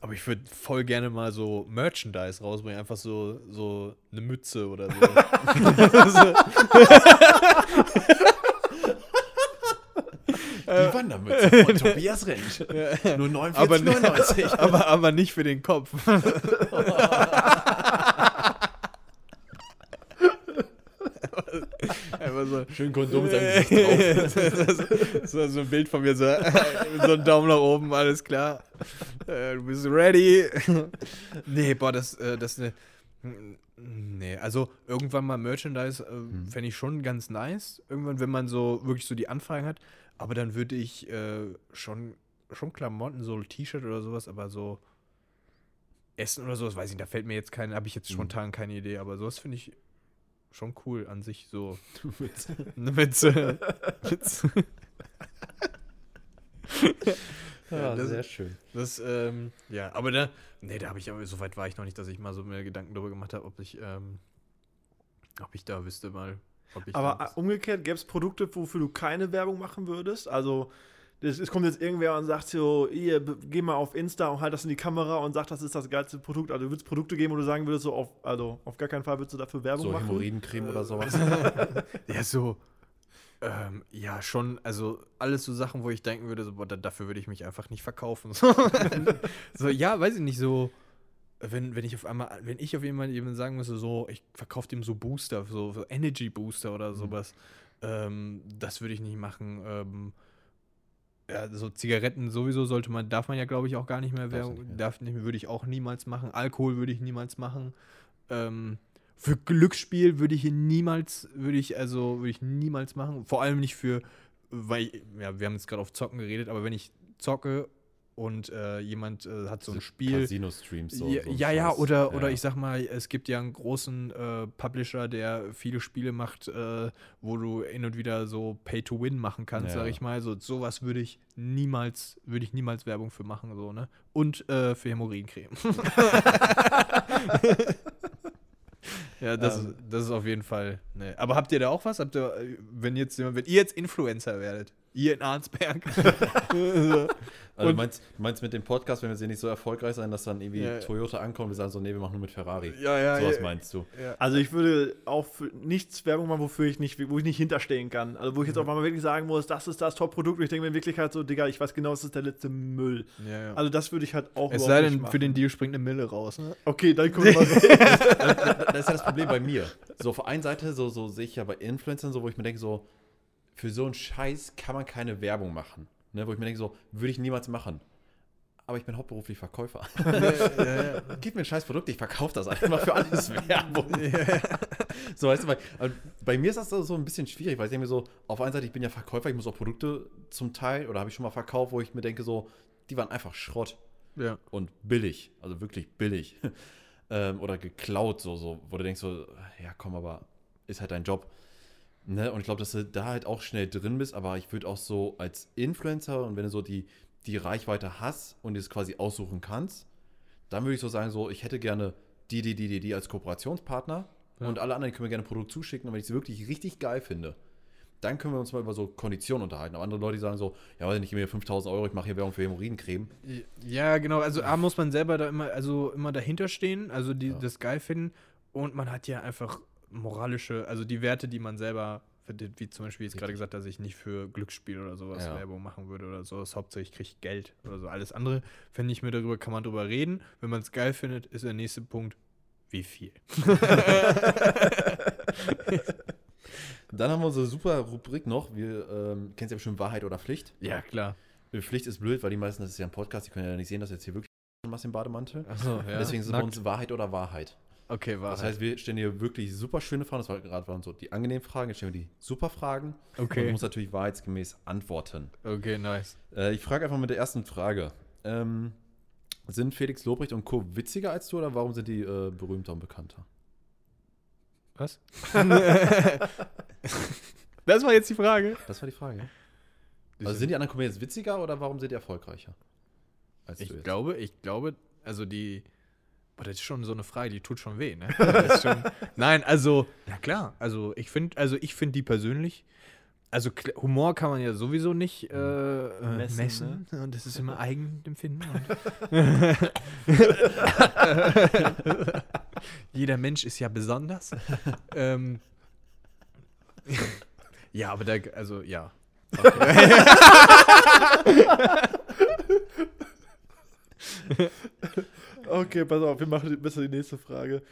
Aber ich würde voll gerne mal so Merchandise rausbringen, einfach so, so eine Mütze oder so. Die Wandermütze von Tobias Rentsch. Nur 49,99. aber, aber nicht für den Kopf. Einfach so, Schön Kondom drauf. so, so ein Bild von mir, so, so ein Daumen nach oben, alles klar. Äh, du bist ready. nee, boah, das, äh, das ist eine. Nee, also irgendwann mal Merchandise äh, fände ich schon ganz nice. Irgendwann, wenn man so wirklich so die Anfragen hat. Aber dann würde ich äh, schon, schon Klamotten, so ein T-Shirt oder sowas, aber so Essen oder sowas, weiß ich nicht, da fällt mir jetzt kein, habe ich jetzt spontan keine Idee, aber sowas finde ich schon cool an sich, so. Eine Mütze. Mütze. Ja, das- sehr schön. Das, ähm, ja, aber da, nee, da habe ich aber, so weit war ich noch nicht, dass ich mal so mir Gedanken darüber gemacht habe, ob ich, ähm, ob ich da wüsste mal, ob ich Aber äh, umgekehrt gäbe es Produkte, wofür du keine Werbung machen würdest. Also es kommt jetzt irgendwer und sagt so, hier, be- geh mal auf Insta und halt das in die Kamera und sag, das ist das geilste Produkt. Also du würdest Produkte geben, wo du sagen würdest, so auf, also auf gar keinen Fall würdest du dafür Werbung So machen. Hämorrhoidencreme oder sowas. Ja, so. Ähm, ja, schon, also alles so Sachen, wo ich denken würde, so, boah, da, dafür würde ich mich einfach nicht verkaufen. So, so ja, weiß ich nicht, so, wenn, wenn ich auf einmal, wenn ich auf jemanden jemanden sagen müsste, so, ich verkaufe dem so Booster, so, so Energy Booster oder sowas, ähm, das würde ich nicht machen. Ähm, ja, so Zigaretten sowieso sollte man, darf man ja, glaube ich, auch gar nicht mehr Werbung, nicht mehr. darf nicht, würde ich auch niemals machen. Alkohol würde ich niemals machen. Ähm, für Glücksspiel würde ich hier niemals, würde ich also, würde ich niemals machen. Vor allem nicht für, weil, ja, wir haben jetzt gerade auf Zocken geredet, aber wenn ich zocke und äh, jemand äh, hat so ein Spiel. Casino-Streams. So, ja, so ja, oder, oder Ja. ich sag mal, es gibt ja einen großen äh, Publisher, der viele Spiele macht, äh, wo du hin und wieder so Pay-to-Win machen kannst, Ja. sag ich mal. So, sowas würde ich niemals, würde ich niemals Werbung für machen, so, ne? Und äh, für Hämorrhoidencreme. ja, das, Ähm. das ist auf jeden Fall. Ne. Aber habt ihr da auch was? Habt ihr, wenn jetzt jemand, wenn ihr jetzt Influencer werdet, ihr in Arnsberg. so. Also du meinst, du meinst mit dem Podcast, wenn wir jetzt nicht so erfolgreich sein, dass dann irgendwie Ja. Toyota ankommt und wir sagen so, nee, wir machen nur mit Ferrari. Ja, ja, Sowas ja. meinst du? Also ich würde auch für nichts Werbung machen, wofür ich nicht, wo ich nicht hinterstehen kann. Also wo ich jetzt Mhm. auf einmal wirklich sagen muss, das ist das Top-Produkt. Und ich denke mir in Wirklichkeit so, Digga, ich weiß genau, es ist der letzte Müll. Ja, ja. Also das würde ich halt auch es sei denn, für den Deal springt eine Mille raus, ne? Okay, dann kommen wir mal Das ist ja das Problem bei mir. So auf der einen Seite, so, so sehe ich ja bei Influencern so, wo ich mir denke, so, für so einen Scheiß kann man keine Werbung machen. Ne? Wo ich mir denke, so, würde ich niemals machen. aber ich bin hauptberuflich Verkäufer. Gib mir ein scheiß Produkt, ich verkaufe das einfach für alles Werbung. so, weißt du, bei, bei mir ist das so ein bisschen schwierig, weil ich denke mir so, auf einer Seite, ich bin ja Verkäufer, ich muss auch Produkte zum Teil, oder habe ich schon mal verkauft, wo ich mir denke so, die waren einfach Schrott Ja. und billig, also wirklich billig. ähm, oder geklaut, so, so, wo du denkst so, ja komm, aber ist halt dein Job. Ne? Und ich glaube, dass du da halt auch schnell drin bist, aber ich würde auch so als Influencer und wenn du so die, die Reichweite hast und es quasi aussuchen kannst, dann würde ich so sagen, so, ich hätte gerne die, die, die, die, die als Kooperationspartner und alle anderen können mir gerne ein Produkt zuschicken und wenn ich es wirklich richtig geil finde, dann können wir uns mal über so Konditionen unterhalten. Aber andere Leute die sagen so, ja, weiß ich nicht, ich gebe mir 5000 Euro, ich mache hier Werbung für Hämorrhoidencreme. Ja, genau. Also A muss man selber da immer, also immer dahinter stehen, also die, Ja. das geil finden. Und man hat ja einfach moralische, also die Werte, die man selber wie zum Beispiel jetzt gerade gesagt, dass ich nicht für Glücksspiel oder sowas Ja. Werbung machen würde oder so. Das Hauptsächlich kriege ich Geld oder so. Alles andere, fände ich mir darüber, kann man drüber reden. Wenn man es geil findet, ist der nächste Punkt, wie viel. Dann haben wir unsere super Rubrik noch. Wir ähm, kennen ja bestimmt Wahrheit oder Pflicht. Ja, klar. Äh, Pflicht ist blöd, weil die meisten, das ist ja ein Podcast, die können ja nicht sehen, dass jetzt hier wirklich was im Bademantel. Achso, ja. Deswegen ist es bei uns Wahrheit oder Wahrheit. Okay, war Das heißt, wir stellen hier wirklich super schöne Fragen. Das war gerade waren so die angenehmen Fragen. Jetzt stellen wir die super Fragen. Und Okay. du musst natürlich wahrheitsgemäß antworten. Okay, nice. Äh, ich frage einfach mit der ersten Frage. Ähm, sind Felix Lobrecht und Co. witziger als du oder warum sind die äh, berühmter und bekannter? Was? das war jetzt die Frage. Das war die Frage. Also sind die anderen Comedians witziger oder warum sind die erfolgreicher? Als Ich du jetzt? glaube, ich glaube, also die. Boah, das ist schon so eine Frage, die tut schon weh, ne? Ist schon, nein, also, na klar, also ich finde, also ich finde die persönlich, also Humor kann man ja sowieso nicht äh, Messen, messen, und das ist immer Eigenempfinden. Jeder Mensch ist ja besonders. ähm, ja, aber da, also ja. Okay, pass auf, wir machen besser die nächste Frage.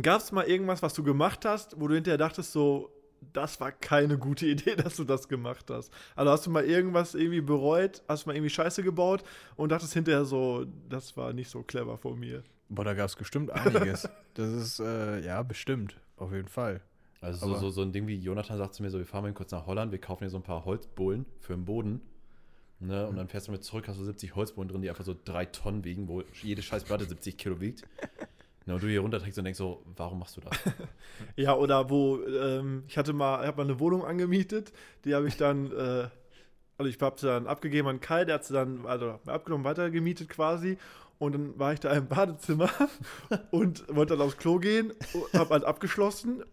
Gab es mal irgendwas, was du gemacht hast, wo du hinterher dachtest, so, das war keine gute Idee, dass du das gemacht hast? Also hast du mal irgendwas irgendwie bereut, hast du mal irgendwie Scheiße gebaut und dachtest hinterher so, das war nicht so clever von mir? Boah, da gab es bestimmt einiges. Das ist, äh, ja, bestimmt. Auf jeden Fall. Also so, so, so ein Ding wie Jonathan sagt zu mir so, wir fahren mal kurz nach Holland, wir kaufen hier so ein paar Holzbohlen für den Boden. Ne? Mhm. Und dann fährst du mit zurück, hast du 70 Holzbohlen drin, die einfach so drei Tonnen wiegen, wo jede scheiß Platte 70 Kilo wiegt. Ne? Und du hier runterträgst und denkst so, warum machst du das? Ja, oder wo, ähm, ich hatte mal, ich habe mal eine Wohnung angemietet, die habe ich dann, äh, also ich habe sie dann abgegeben an Kai, der hat sie dann, also abgenommen, weitergemietet quasi. Und dann war ich da im Badezimmer und wollte dann aufs Klo gehen, habe halt abgeschlossen,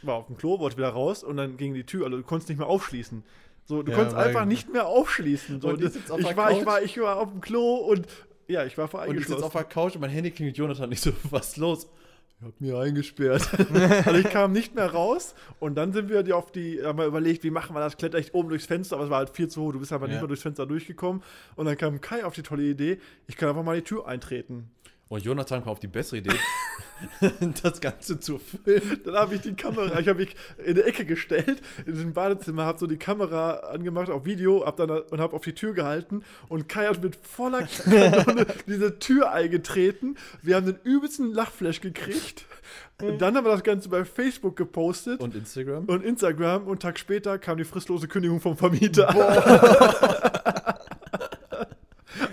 war auf dem Klo, wollte wieder raus und dann ging die Tür, also du konntest nicht mehr aufschließen. So, du Ja, konntest einfach nicht mehr aufschließen. So, Und ich auf ich, war, ich, war, ich war auf dem Klo und ja, ich war Und ich sitze auf der Couch und mein Handy klingelt Jonathan nicht so, was ist los? Ich hab mir eingesperrt. Also ich kam nicht mehr raus und dann sind wir die auf die, haben wir überlegt, wie machen wir das, kletter ich oben durchs Fenster, aber es war halt viel zu hoch, du bist aber nicht Ja. mehr durchs Fenster durchgekommen und dann kam Kai auf die tolle Idee, ich kann einfach mal die Tür eintreten. Und Jonathan kam auf die bessere Idee, das Ganze zu filmen. Dann habe ich die Kamera, ich habe mich in die Ecke gestellt, in diesem Badezimmer, habe so die Kamera angemacht auf Video hab dann, und habe auf die Tür gehalten und Kai hat mit voller Kanone diese Tür eingetreten. Wir haben den übelsten Lachflash gekriegt. Und dann haben wir das Ganze bei Facebook gepostet. Und Instagram. und Instagram und einen Tag später kam die fristlose Kündigung vom Vermieter.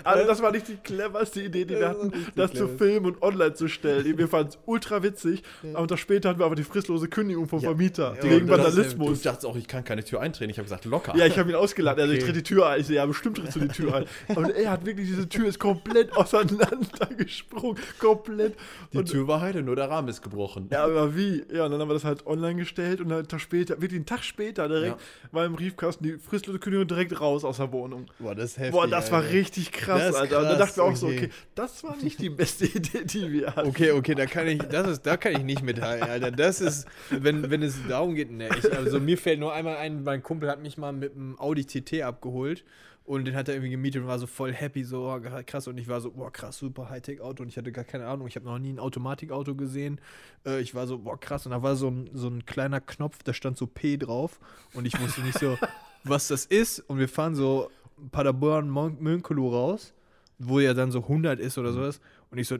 Also das war nicht die cleverste Idee, die wir hatten, das zu filmen und online zu stellen. Wir fanden es ultra witzig, aber Tag später hatten wir aber die fristlose Kündigung vom Vermieter Ja, wegen das- Vandalismus. Du dachtest auch, ich kann keine Tür eintreten. Ich habe gesagt, locker. Ja, ich habe ihn ausgeladen. Also ich Okay. tritt die Tür ein. Ich sehe, ja, bestimmt trittst du die Tür ein. Und er hat wirklich, diese Tür ist komplett auseinandergesprungen. Komplett. die Und- Tür war heile, nur der Rahmen ist gebrochen. Ja, aber wie? Ja, und dann haben wir das halt online gestellt und dann einen Tag später, wirklich einen Tag später direkt, war im Briefkasten die fristlose Kündigung direkt raus aus der Wohnung. Boah, das ist heftig. Boah, das war Alter. richtig krass, Das ist Alter. Und da krass, dachten wir auch so, okay. okay, das war nicht die beste Idee, die wir hatten. Okay, okay, da kann ich, das ist, da kann ich nicht mithalten, Alter. Das ist, wenn, wenn es darum geht, ne, ich, also mir fällt nur einmal ein, mein Kumpel hat mich mal mit einem Audi TT abgeholt und den hat er irgendwie gemietet und war so voll happy, so oh, krass. Und ich war so, boah, krass, super Hightech-Auto und ich hatte gar keine Ahnung, ich habe noch nie ein Automatikauto gesehen. Äh, ich war so, boah, krass. Und da war so ein, so ein kleiner Knopf, da stand so P drauf und ich wusste nicht so, was das ist. Und wir fahren so Paderborn, Mönkelo raus. wo ja dann so 100 ist oder sowas. Und ich so,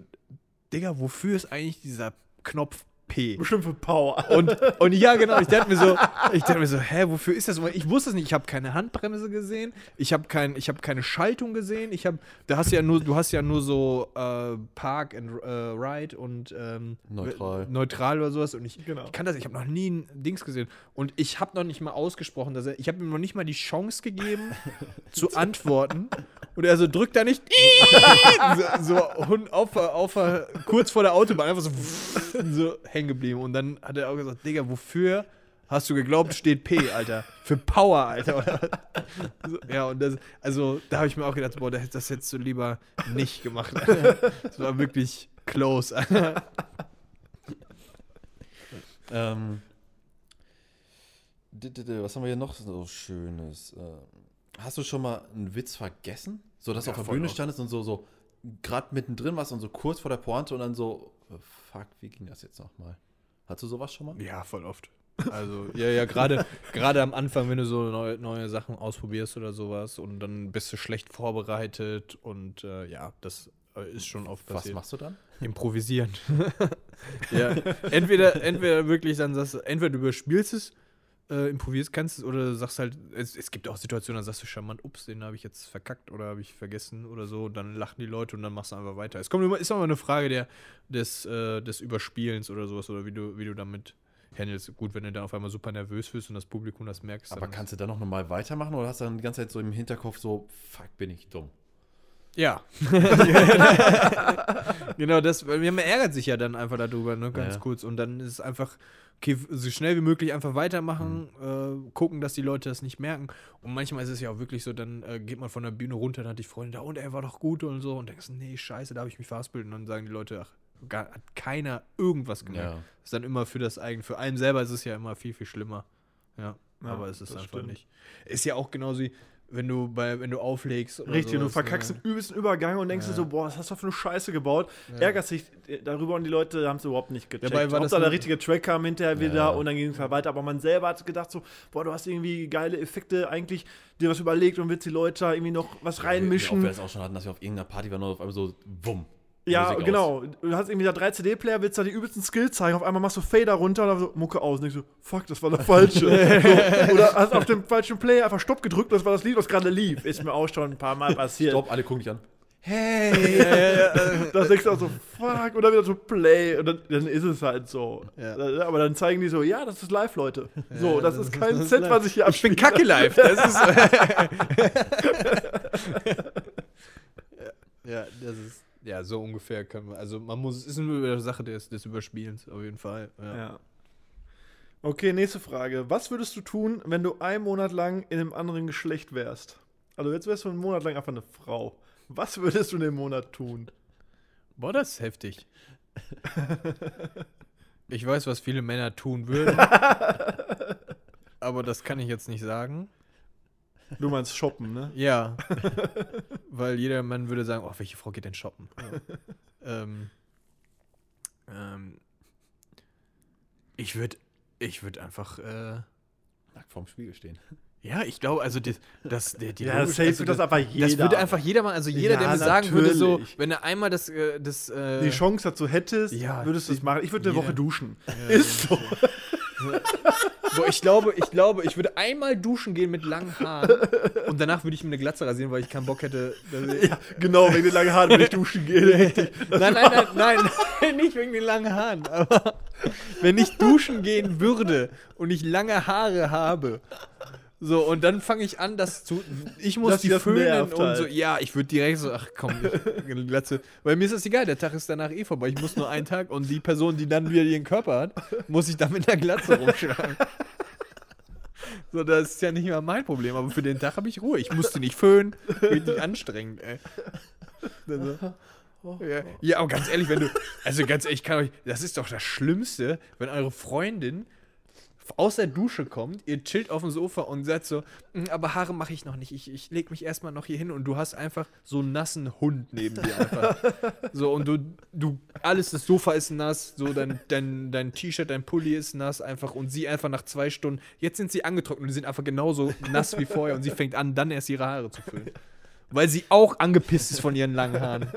Digga, wofür ist eigentlich dieser Knopf P? Bestimmt für Power. Und, und ja, genau, ich dachte mir so, ich dachte mir so, hä, wofür ist das? Ich wusste es nicht, ich habe keine Handbremse gesehen, ich habe kein, ich habe keine Schaltung gesehen, ich habe, da hast du ja nur, du hast ja nur so äh, Park and äh, Ride und ähm, Neutral. neutral oder sowas und ich, Genau. ich kann das, ich habe noch nie ein Dings gesehen und ich habe noch nicht mal ausgesprochen, dass er, ich habe ihm noch nicht mal die Chance gegeben zu antworten und er so drückt da nicht so, so auf, auf, kurz vor der Autobahn einfach so, so hängen geblieben. Und dann hat er auch gesagt, Digga, wofür hast du geglaubt, steht P, Alter? Für Power, Alter. Ja, und das, also da habe ich mir auch gedacht, boah, das hättest du lieber nicht gemacht. Das war wirklich close, Alter. Ähm, was haben wir hier noch so Schönes? Ähm, hast du schon mal einen Witz vergessen? So, dass du Ja, auf der Bühne standest und so, so gerade mittendrin warst und so kurz vor der Pointe und dann so, fuck, wie ging das jetzt nochmal? Hattest du sowas schon mal? Ja, voll oft. Also, ja, ja, gerade gerade am Anfang, wenn du so neue, neue Sachen ausprobierst oder sowas und dann bist du schlecht vorbereitet und äh, ja, das äh, ist schon oft Was passiert. machst du dann? Improvisieren. ja, entweder, entweder wirklich dann sagst du, entweder du überspielst es, äh, improvisierst kannst es oder sagst halt, es, es gibt auch Situationen, da sagst du charmant, ups, den habe ich jetzt verkackt oder habe ich vergessen oder so, und dann lachen die Leute und dann machst du einfach weiter. Es kommt immer, ist immer eine Frage der, des, äh, des Überspielens oder sowas oder wie du, wie du damit handelst. Gut, wenn du dann auf einmal super nervös wirst und das Publikum das merkst. Aber kannst du dann noch mal weitermachen oder hast du dann die ganze Zeit so im Hinterkopf so, fuck, bin ich dumm? Ja. genau, das, man ärgert sich ja dann einfach darüber, ne, ganz Ja. kurz. Und dann ist es einfach, okay, so schnell wie möglich einfach weitermachen, äh, gucken, dass die Leute das nicht merken. Und manchmal ist es ja auch wirklich so, dann äh, geht man von der Bühne runter, dann hat die Freundin da, und er war doch gut und so. Und denkst, nee, scheiße, da habe ich mich verhaspelt. Und dann sagen die Leute, ach, gar, hat keiner irgendwas gemerkt. Ja. Ist dann immer für das eigene, für einen selber ist es ja immer viel, viel schlimmer. Ja, Ja, aber es ist einfach stimmt. nicht. Ist ja auch genauso wie, wenn du bei, wenn du auflegst. Richtig, und du sowas, verkackst ne? den übelsten Übergang und denkst dir so, boah, was hast du für eine Scheiße gebaut? Ärgerst dich darüber und die Leute haben es überhaupt nicht gecheckt. Dabei war das Hauptsache der richtige Track kam hinterher wieder Ja. und dann ging es halt weiter. Aber man selber hat gedacht so, boah, du hast irgendwie geile Effekte, eigentlich dir was überlegt und willst die Leute da irgendwie noch was reinmischen. wir das auch schon hatten, dass wir auf irgendeiner Party waren und auf einmal so, wumm. Ja, Musik aus. genau. Du hast irgendwie da drei CD-Player, willst da die übelsten Skills zeigen, auf einmal machst du Fader runter und dann so Mucke aus und denkst so, fuck, das war der falsche. so, oder hast auf dem falschen Player einfach Stopp gedrückt, das war das Lied, was gerade lief. Ist mir auch schon ein paar Mal passiert. Stopp, alle gucken dich an. Hey, ja, ja, ja. Da denkst du auch so, fuck, dann wieder so Play und dann, dann ist es halt so. Ja. Aber dann zeigen die so, ja, das ist live, Leute. So, das, ist kein das Set, live. was ich hier Ich bin abspiele. kacke live. Das ist. ja, das ist. Ja, so ungefähr können wir. Also, man muss. Es ist nur eine Sache des, des Überspielens, auf jeden Fall. Ja. Ja. Okay, nächste Frage. Was würdest du tun, wenn du einen Monat lang in einem anderen Geschlecht wärst? Also jetzt wärst du einen Monat lang einfach eine Frau. Was würdest du in dem Monat tun? Boah, das ist heftig. ich weiß, was viele Männer tun würden. aber das kann ich jetzt nicht sagen. Du meinst shoppen, ne? Ja. Weil jeder Mann würde sagen, oh, welche Frau geht denn shoppen? ähm, ähm, ich würde ich würde einfach, äh, Nackt vorm Spiegel stehen. ja, ich glaube, also das, das der, die Ja, logisch- also das einfach jeder. Das würde einfach jeder mal, also jeder, der Ja, mir sagen würde, so, wenn er einmal das, äh, das, äh, die Chance dazu hättest, Ja, würdest du es machen. Ich würde eine Woche duschen. Ja, Ist so. Boah, ich glaube, ich glaube, ich würde einmal duschen gehen mit langen Haaren und danach würde ich mir eine Glatze rasieren, weil ich keinen Bock hätte. Ja, genau, wegen den langen Haaren, wenn ich duschen gehe. Richtig. Nein, nein, nein, nein, nein, nicht wegen den langen Haaren. Aber wenn ich duschen gehen würde und ich lange Haare habe, so, und dann fange ich an, das zu. Ich muss Dass die föhnen und so. halt. Ja, ich würde direkt so, ach komm, ich, Glatze. Weil mir ist das egal, der Tag ist danach eh vorbei. Ich muss nur einen Tag und die Person, die dann wieder ihren Körper hat, muss ich dann mit einer Glatze rumschlagen. So, das ist ja nicht mehr mein Problem, aber für den Tag habe ich Ruhe. Ich musste nicht föhnen. Richtig anstrengend, ey. Also, ja, ja, aber ganz ehrlich, wenn du. Also ganz ehrlich, ich kann euch. Das ist doch das Schlimmste, wenn eure Freundin aus der Dusche kommt, ihr chillt auf dem Sofa und sagt so, "Mm, aber Haare mache ich noch nicht. Ich, ich leg mich erstmal noch hier hin und du hast einfach so einen nassen Hund neben dir einfach. so, und du, du, alles, das Sofa ist nass, so dein, dein, dein T-Shirt, dein Pulli ist nass einfach und sie einfach nach zwei Stunden, jetzt sind sie angetrocknet und die sind einfach genauso nass wie vorher und sie fängt an, dann erst ihre Haare zu füllen. weil sie auch angepisst ist von ihren langen Haaren.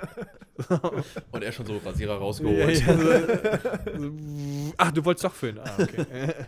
Und er schon so Rasierer Ja, rausgeholt. ja, so, so, ach, du wolltest doch föhnen. Ah, okay.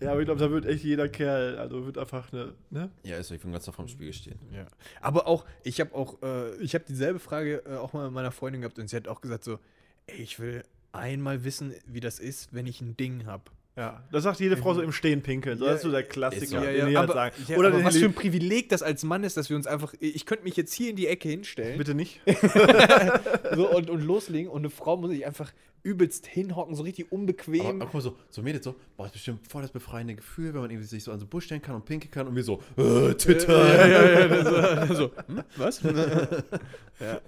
Ja, aber ich glaube, da wird echt jeder Kerl, also wird einfach eine, ne? Ja, ist so, ich bin ganz vorm Spiegel stehen. Ja. Aber auch, ich habe auch, äh, ich habe dieselbe Frage äh, auch mal mit meiner Freundin gehabt und sie hat auch gesagt so, ey, ich will einmal wissen, wie das ist, wenn ich ein Ding habe. Ja, das sagt jede Frau so im Stehen pinkeln. So, Ja, das ist so der ist Klassiker, so. den die halt aber, sagen. ja, Oder aber den was für ein Privileg das als Mann ist, dass wir uns einfach, ich könnte mich jetzt hier in die Ecke hinstellen Bitte nicht. so, und, und loslegen und eine Frau muss sich einfach übelst hinhocken, so richtig Aber, unbequem. aber guck mal so, so Mädels so, boah, ist bestimmt voll das befreiende Gefühl, wenn man irgendwie sich so an so Busch stellen kann und pinkeln kann und wir so, äh, Twitter. ja, ja, ja, so, so, hm, was? ja.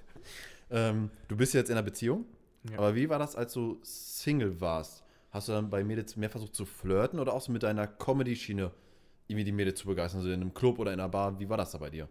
Ähm, du bist jetzt in einer Beziehung, Ja. aber wie war das, als du Single warst? Hast du dann bei Mädels mehr versucht zu flirten oder auch so mit deiner Comedy-Schiene irgendwie die Mädels zu begeistern, also in einem Club oder in einer Bar? Wie war das da bei dir?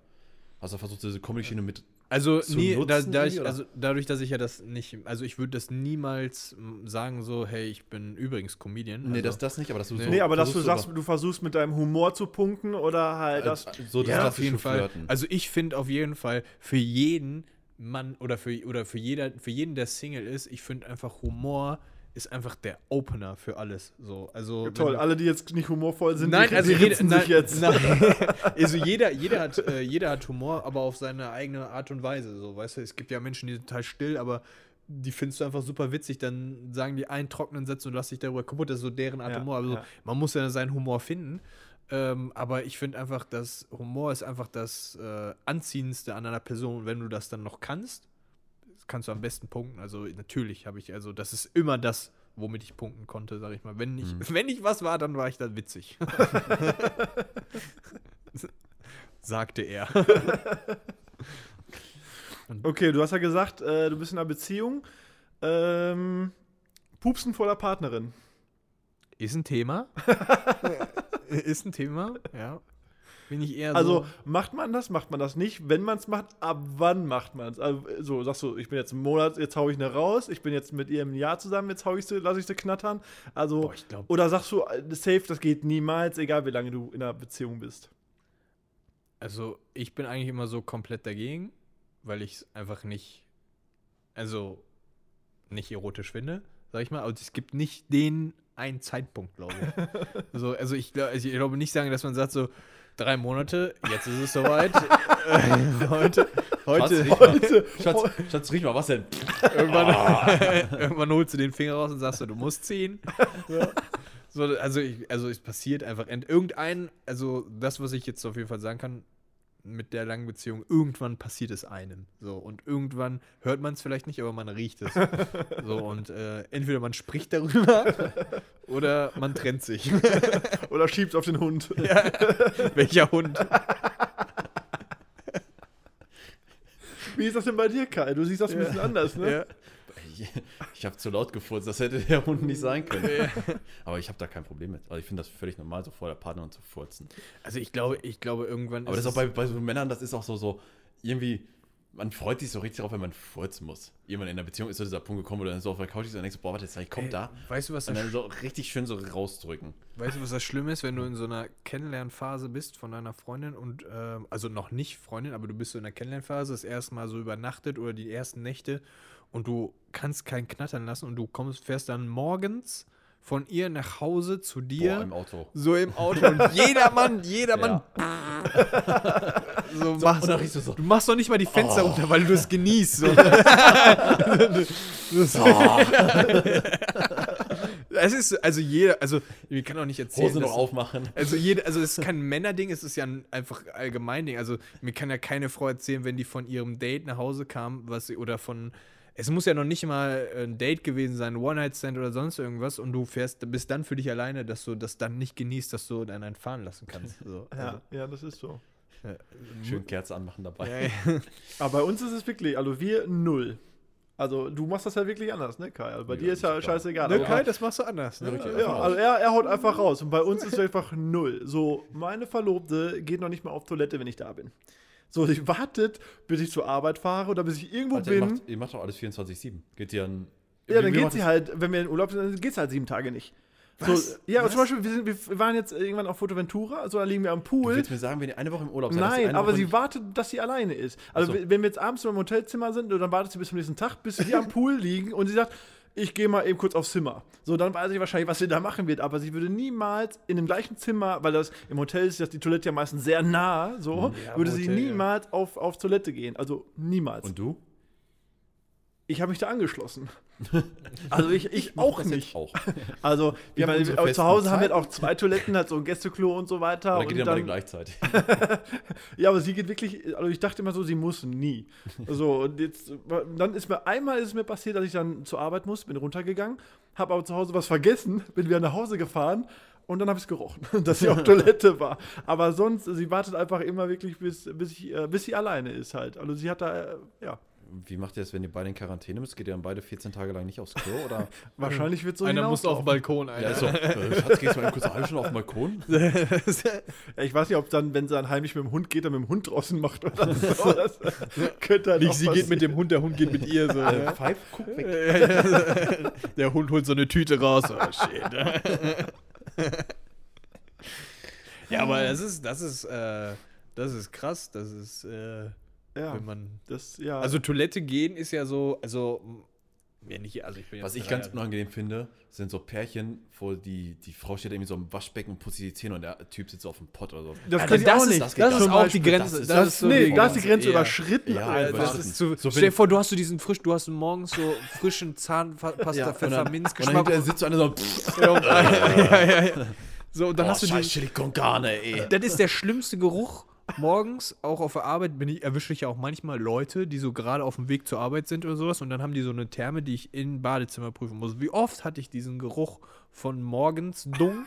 Hast du versucht, diese Comedy-Schiene mit Also, zu nie, da, nutzen da irgendwie, ich, also dadurch, dass ich ja das nicht, also ich würde das niemals sagen so, hey, ich bin übrigens Comedian. Nee, also, das, das nicht, aber dass du so. nee, aber dass du versuchst, sagst, du versuchst mit deinem Humor zu punkten oder halt das. was- so das ja, auf jeden Fall. Flirten. Also ich finde auf jeden Fall für jeden Mann oder für, oder für, jeder, für jeden, der Single ist, ich finde einfach Humor ist einfach der Opener für alles. So, also wenn Toll, alle, die jetzt nicht humorvoll sind, Nein, die, also die jeder, nein, sich jetzt. Nein. also jeder, jeder hat, äh, jeder hat Humor, aber auf seine eigene Art und Weise. So, weißt du, es gibt ja Menschen, die sind total still, aber die findest du einfach super witzig. Dann sagen die einen trockenen Satz und hast dich darüber kaputt. Das ist so deren Art Ja, Humor. Also ja. man muss ja seinen Humor finden. Ähm, aber ich finde einfach, dass Humor ist einfach das äh, Anziehendste an einer Person. Und wenn du das dann noch kannst, kannst du am besten punkten. Also natürlich habe ich, also das ist immer das, womit ich punkten konnte, sage ich mal. Wenn nicht, wenn nicht was war, dann war ich dann witzig. Sagte er. Okay, du hast ja gesagt, äh, du bist in einer Beziehung. Ähm, Pupsen vor der Partnerin. Ist ein Thema. ist ein Thema, ja. Bin ich eher Also so. macht man das, macht man das nicht? Wenn man es macht, ab wann macht man es? Also so sagst du, ich bin jetzt einen Monat, jetzt hau ich eine raus, ich bin jetzt mit ihr im Jahr zusammen, jetzt hau ich sie, lasse ich sie knattern. Also Boah, glaub- oder sagst du, äh, safe, das geht niemals, egal wie lange du in einer Beziehung bist. Also, ich bin eigentlich immer so komplett dagegen, weil ich es einfach nicht, also nicht erotisch finde, sag ich mal. Also es gibt nicht den einen Zeitpunkt, glaube ich. so, also ich, glaub- also ich glaube nicht sagen, dass man sagt so, drei Monate, jetzt ist es soweit. Äh, heute, heute, Schatz, Heute, Schatz, Schatz, riech mal, was denn? irgendwann, irgendwann holst du den Finger raus und sagst du, du musst ziehen. So. So, also, ich, also es passiert einfach. Irgendein, also das, was ich jetzt auf jeden Fall sagen kann, mit der langen Beziehung, irgendwann passiert es einem. So, und irgendwann hört man es vielleicht nicht, aber man riecht es. so, und äh, entweder man spricht darüber oder man trennt sich. oder schiebt auf den Hund. Welcher Hund? Wie ist das denn bei dir, Kai? Du siehst das ein bisschen anders, ne? Ja. Ich, ich habe zu laut gefurzt, das hätte der Hund nicht sein können. Aber ich habe da kein Problem mit. Also ich finde das völlig normal, so vor der Partnerin zu furzen. Also ich glaube, ich glaube irgendwann. Aber das ist auch bei, bei so Männern, das ist auch so, so irgendwie, man freut sich so richtig darauf, wenn man furzen muss. Irgendwann in der Beziehung ist so dieser Punkt gekommen, wo du dann so auf der Couch sitzt und denkst, boah, warte, jetzt kommt Ey, da. Weißt du, was Und dann so richtig schön so rausdrücken. Weißt du, was das Schlimme ist, wenn du in so einer Kennenlernphase bist von deiner Freundin und, ähm, also noch nicht Freundin, aber du bist so in der Kennenlernphase, das erste Mal so übernachtet oder die ersten Nächte und du kannst keinen knattern lassen und du kommst, fährst dann morgens von ihr nach Hause zu dir. Boah, im Auto. so im Auto und jeder Mann, jeder Mann so, machst, du so. du machst doch nicht mal die Fenster runter, weil du es genießt. So. Es ist, also jeder, also ich kann auch nicht erzählen. Hose noch aufmachen. also jede, also es ist kein Männerding, es ist ja ein einfach allgemein Ding. Also mir kann ja keine Frau erzählen, wenn die von ihrem Date nach Hause kam, was sie oder von es muss ja noch nicht mal ein Date gewesen sein, One-Night-Stand oder sonst irgendwas und du fährst, bist dann für dich alleine, dass du das dann nicht genießt, dass du dann einen fahren lassen kannst. So, Ja, also, ja, das ist so. ja. Schön Kerze anmachen dabei. Ja, ja. Aber bei uns ist es wirklich, also wir null. Also du machst das ja wirklich anders, ne, Kai? Also bei Ja, dir ist ja super. scheißegal. Ne, aber- Kai, das machst du anders. Ne? Ja, also er, er haut einfach raus. Und bei uns ist es einfach null. So, meine Verlobte geht noch nicht mal auf Toilette, wenn ich da bin. So, sie wartet, bis ich zur Arbeit fahre oder bis ich irgendwo Alter, ihr, bin. macht, ihr macht doch alles 24-7. Geht ihr an. ja, dann geht sie halt, wenn wir in Urlaub sind, dann geht es halt sieben Tage nicht. So, Was? ja, Was? zum Beispiel, wir, sind, wir waren jetzt irgendwann auf Fuerteventura, also da liegen wir am Du Pool. willst mir sagen, wenn ihr eine Woche im Urlaub seid, Nein, aber Woche sie wartet, dass sie alleine ist. Also, so. wenn wir jetzt abends im Hotelzimmer sind, dann wartet sie bis zum nächsten Tag, bis wir am Pool liegen und sie sagt, ich gehe mal eben kurz aufs Zimmer. So, dann weiß ich wahrscheinlich, was sie da machen wird, aber sie würde niemals in dem gleichen Zimmer, weil das im Hotel ist das die Toilette ja meistens sehr nah, so, Ja, würde im sie Hotel, ja. niemals auf, auf Toilette gehen. Also niemals. Und du? Ich habe mich da angeschlossen. Also ich, ich mach auch nicht. Auch. Also, Wir ich haben unsere zu Hause haben wir auch zwei Toiletten, halt so ein Gästeklo und so weiter. Oder geht und dann dann, gleichzeitig? ja, aber sie geht wirklich, also ich dachte immer so, sie muss nie. So, und jetzt, dann ist mir, einmal ist mir passiert, dass ich dann zur Arbeit muss, bin runtergegangen, habe aber zu Hause was vergessen, bin wieder nach Hause gefahren und dann habe ich es gerochen, dass sie auf Toilette war. Aber sonst, sie wartet einfach immer wirklich, bis, bis, ich, äh, bis sie alleine ist halt. Also sie hat da, äh, ja, Wie macht ihr das, wenn ihr beide in Quarantäne müsst? Geht ihr dann beide 14 Tage lang nicht aufs Klo? Oder? wahrscheinlich wird so Einer muss auf den. Balkon, ja, einer. ist so, äh, Schatz, gehst du mal kurz eine Stunde auf den Balkon? Ja, ich weiß nicht, ob dann, wenn sie dann heimlich mit dem Hund geht, dann mit dem Hund draußen macht oder so. Das könnte halt Nicht, sie geht mit dem Hund, der Hund geht mit ihr. So, Äh, ne? Pfeif, guck weg. Der Hund holt so eine Tüte raus. Oh, shit. ja, aber das ist, das ist, äh, das ist krass. Das ist, äh, Ja, wenn man. das, ja. Also Toilette gehen ist ja so, also wenn ich, also ich bin Was ich ganz Jahre- unangenehm finde, sind so Pärchen, wo die, die Frau steht irgendwie so im Waschbecken und putzt sich die Zähne und der Typ sitzt auf dem Pott oder so. das Also das auch ist, nicht. das das, ist auch Beispiel, die Grenze. das ist- das, so nee, da ist die Grenze eher. überschritten. Ja, Alter. Das ist zu, So, stell dir vor, du hast so diesen frisch, du hast morgens so frischen Zahnpasta, und dann, Pfefferminzgeschmack. und dann sitzt so einer so, Ja, ja, ja, ja. So, und dann oh, hast du die, Chili con Carne, ey. Das ist der schlimmste Geruch. Morgens, auch auf der Arbeit, bin ich, erwische ich ja auch manchmal Leute, die so gerade auf dem Weg zur Arbeit sind oder sowas und dann haben die so eine Therme, die ich im Badezimmer prüfen muss. Wie oft hatte ich diesen Geruch von morgens Dung,